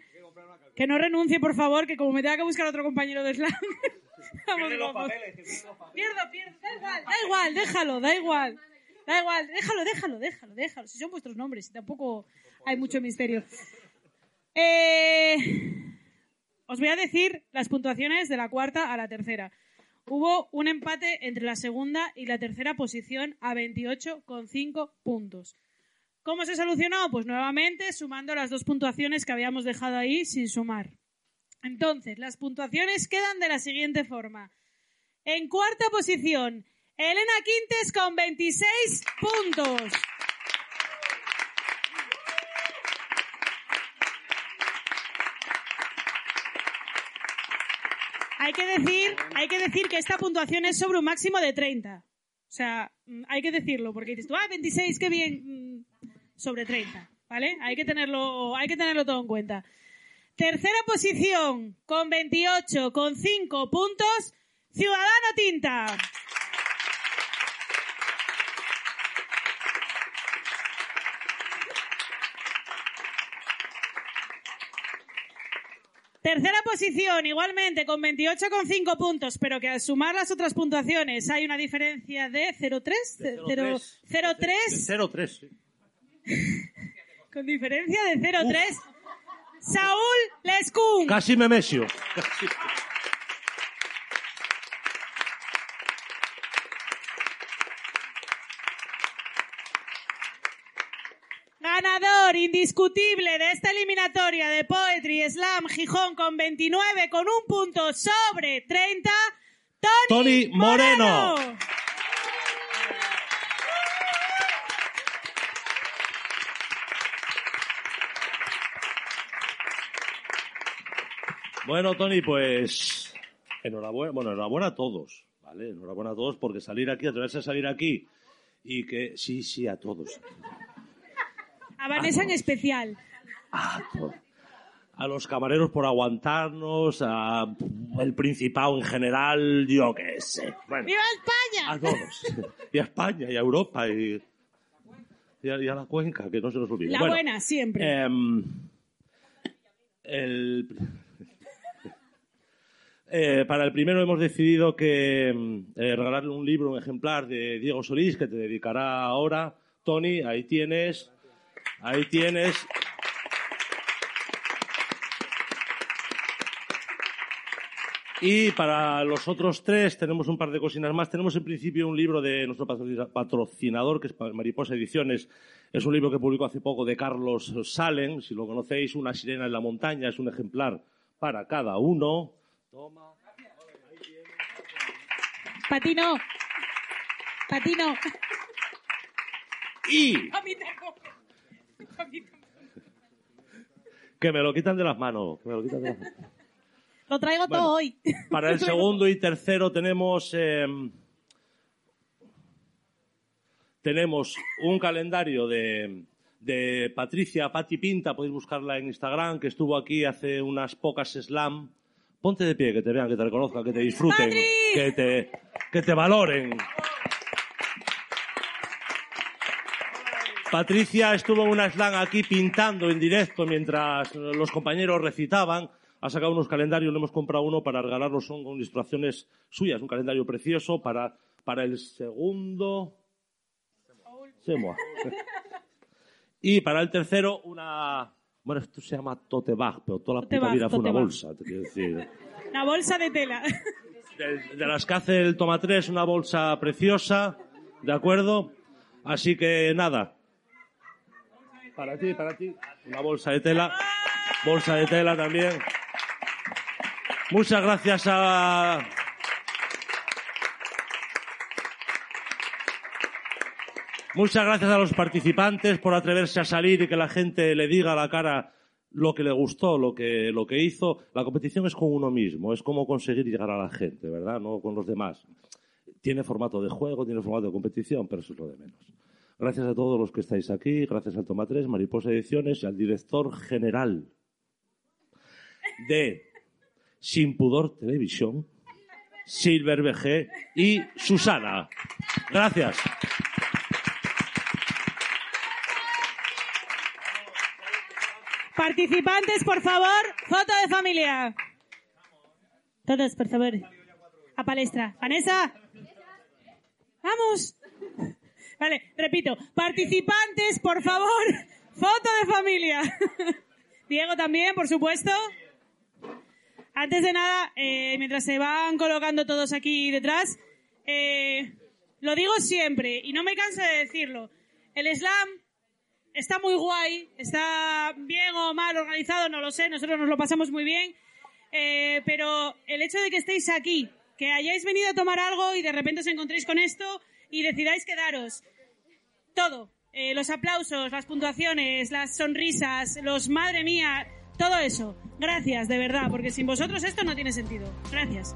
Que no renuncie, por favor, que como me tenga que buscar otro compañero de slam. (laughs) vamos. Pierdo, pierdo. Da igual, da igual, déjalo, da igual. Da igual, déjalo, déjalo, déjalo, déjalo. Si son vuestros nombres y tampoco hay mucho misterio. Eh, os voy a decir las puntuaciones de la cuarta a la tercera. Hubo un empate entre la segunda y la tercera posición a 28,5 puntos. ¿Cómo se solucionó? Pues nuevamente sumando las dos puntuaciones que habíamos dejado ahí sin sumar. Entonces, las puntuaciones quedan de la siguiente forma. En cuarta posición, Elena Quintes con 26 puntos. Hay que decir, hay que decir que esta puntuación es sobre un máximo de 30. O sea, hay que decirlo, porque dices tú, ah, 26, qué bien, sobre 30, ¿vale? Hay que tenerlo, hay que tenerlo todo en cuenta. Tercera posición, con 28, con 5 puntos, Ciudadano Tinta. Tercera posición, igualmente, con 28,5 puntos, pero que al sumar las otras puntuaciones hay una diferencia de 0,3. 0,3. 0-3, sí. Con diferencia de 0,3. Saúl Lescun. Casi me mesio. Casi. Ganador indiscutible de esta eliminatoria de Poetry Slam Gijón con 29 con un punto sobre 30, Tony, Tony Moreno. Bueno, Tony, pues enhorabuena, bueno, enhorabuena a todos, ¿vale? Enhorabuena a todos porque salir aquí, atreverse a salir aquí y que sí, sí, a todos. A Vanessa en especial. A los camareros por aguantarnos, a el Principado en general, yo qué sé. Bueno, ¡Viva España! a todos. Y a España, y a Europa, y, y, a, y a la cuenca, que no se nos olvide. La Bueno, buena, siempre. em, el, eh, para el primero hemos decidido que em, eh, regalarle un libro, un ejemplar de Diego Solís, que te dedicará ahora. Tony, ahí tienes. Ahí tienes. Y para los otros tres tenemos un par de cocinas más. Tenemos en principio un libro de nuestro patrocina- patrocinador, que es Mariposa Ediciones. Es un libro que publicó hace poco de Carlos Salen. Si lo conocéis, Una sirena en la montaña. Es un ejemplar para cada uno. Patino. Patino. Y A mí tampoco. A mí tampoco. que me lo quitan de las manos. que me lo quitan de las manos. Lo traigo Bueno, todo hoy. Para el (laughs) segundo y tercero tenemos em, tenemos un calendario de, de Patricia Pati Pinta, podéis buscarla en Instagram, que estuvo aquí hace unas pocas slam. Ponte de pie, que te vean, que te reconozcan, que te disfruten, que te, que te valoren. Patricia estuvo en una slam aquí pintando en directo mientras los compañeros recitaban. Ha sacado unos calendarios, le hemos comprado uno para regalarlos, son con ilustraciones suyas, un calendario precioso para, para el segundo. Se moa. Y para el tercero, una. Bueno, esto se llama tote bag, pero toda la puta vida fue una bag. bolsa, te quiero decir. (laughs) La bolsa de tela. (laughs) De, de las que hace el Toma 3, una bolsa preciosa, ¿de acuerdo? Así que nada. Para ti, para ti. Una bolsa de tela. Bolsa de tela también. Muchas gracias a. Muchas gracias a los participantes por atreverse a salir y que la gente le diga a la cara lo que le gustó, lo que, lo que hizo. La competición es con uno mismo, es como conseguir llegar a la gente, ¿verdad? No con los demás. Tiene formato de juego, tiene formato de competición, pero eso es lo de menos. Gracias a todos los que estáis aquí, gracias al Toma 3, Mariposa Ediciones y al director general de Sin Pudor Televisión, Silver BG y Susana. Gracias. Participantes, por favor, foto de familia. Todos, por favor. A palestra. Vanessa. Vamos. Vale, repito. Participantes, por favor, foto de familia. Diego también, por supuesto. Antes de nada, eh, mientras se van colocando todos aquí detrás, eh, lo digo siempre y no me canso de decirlo. El slam está muy guay, está bien o mal organizado, no lo sé, nosotros nos lo pasamos muy bien, eh, pero el hecho de que estéis aquí, que hayáis venido a tomar algo y de repente os encontréis con esto y decidáis quedaros, todo, eh, los aplausos, las puntuaciones, las sonrisas, los madre mía, todo eso, gracias de verdad, porque sin vosotros esto no tiene sentido. Gracias.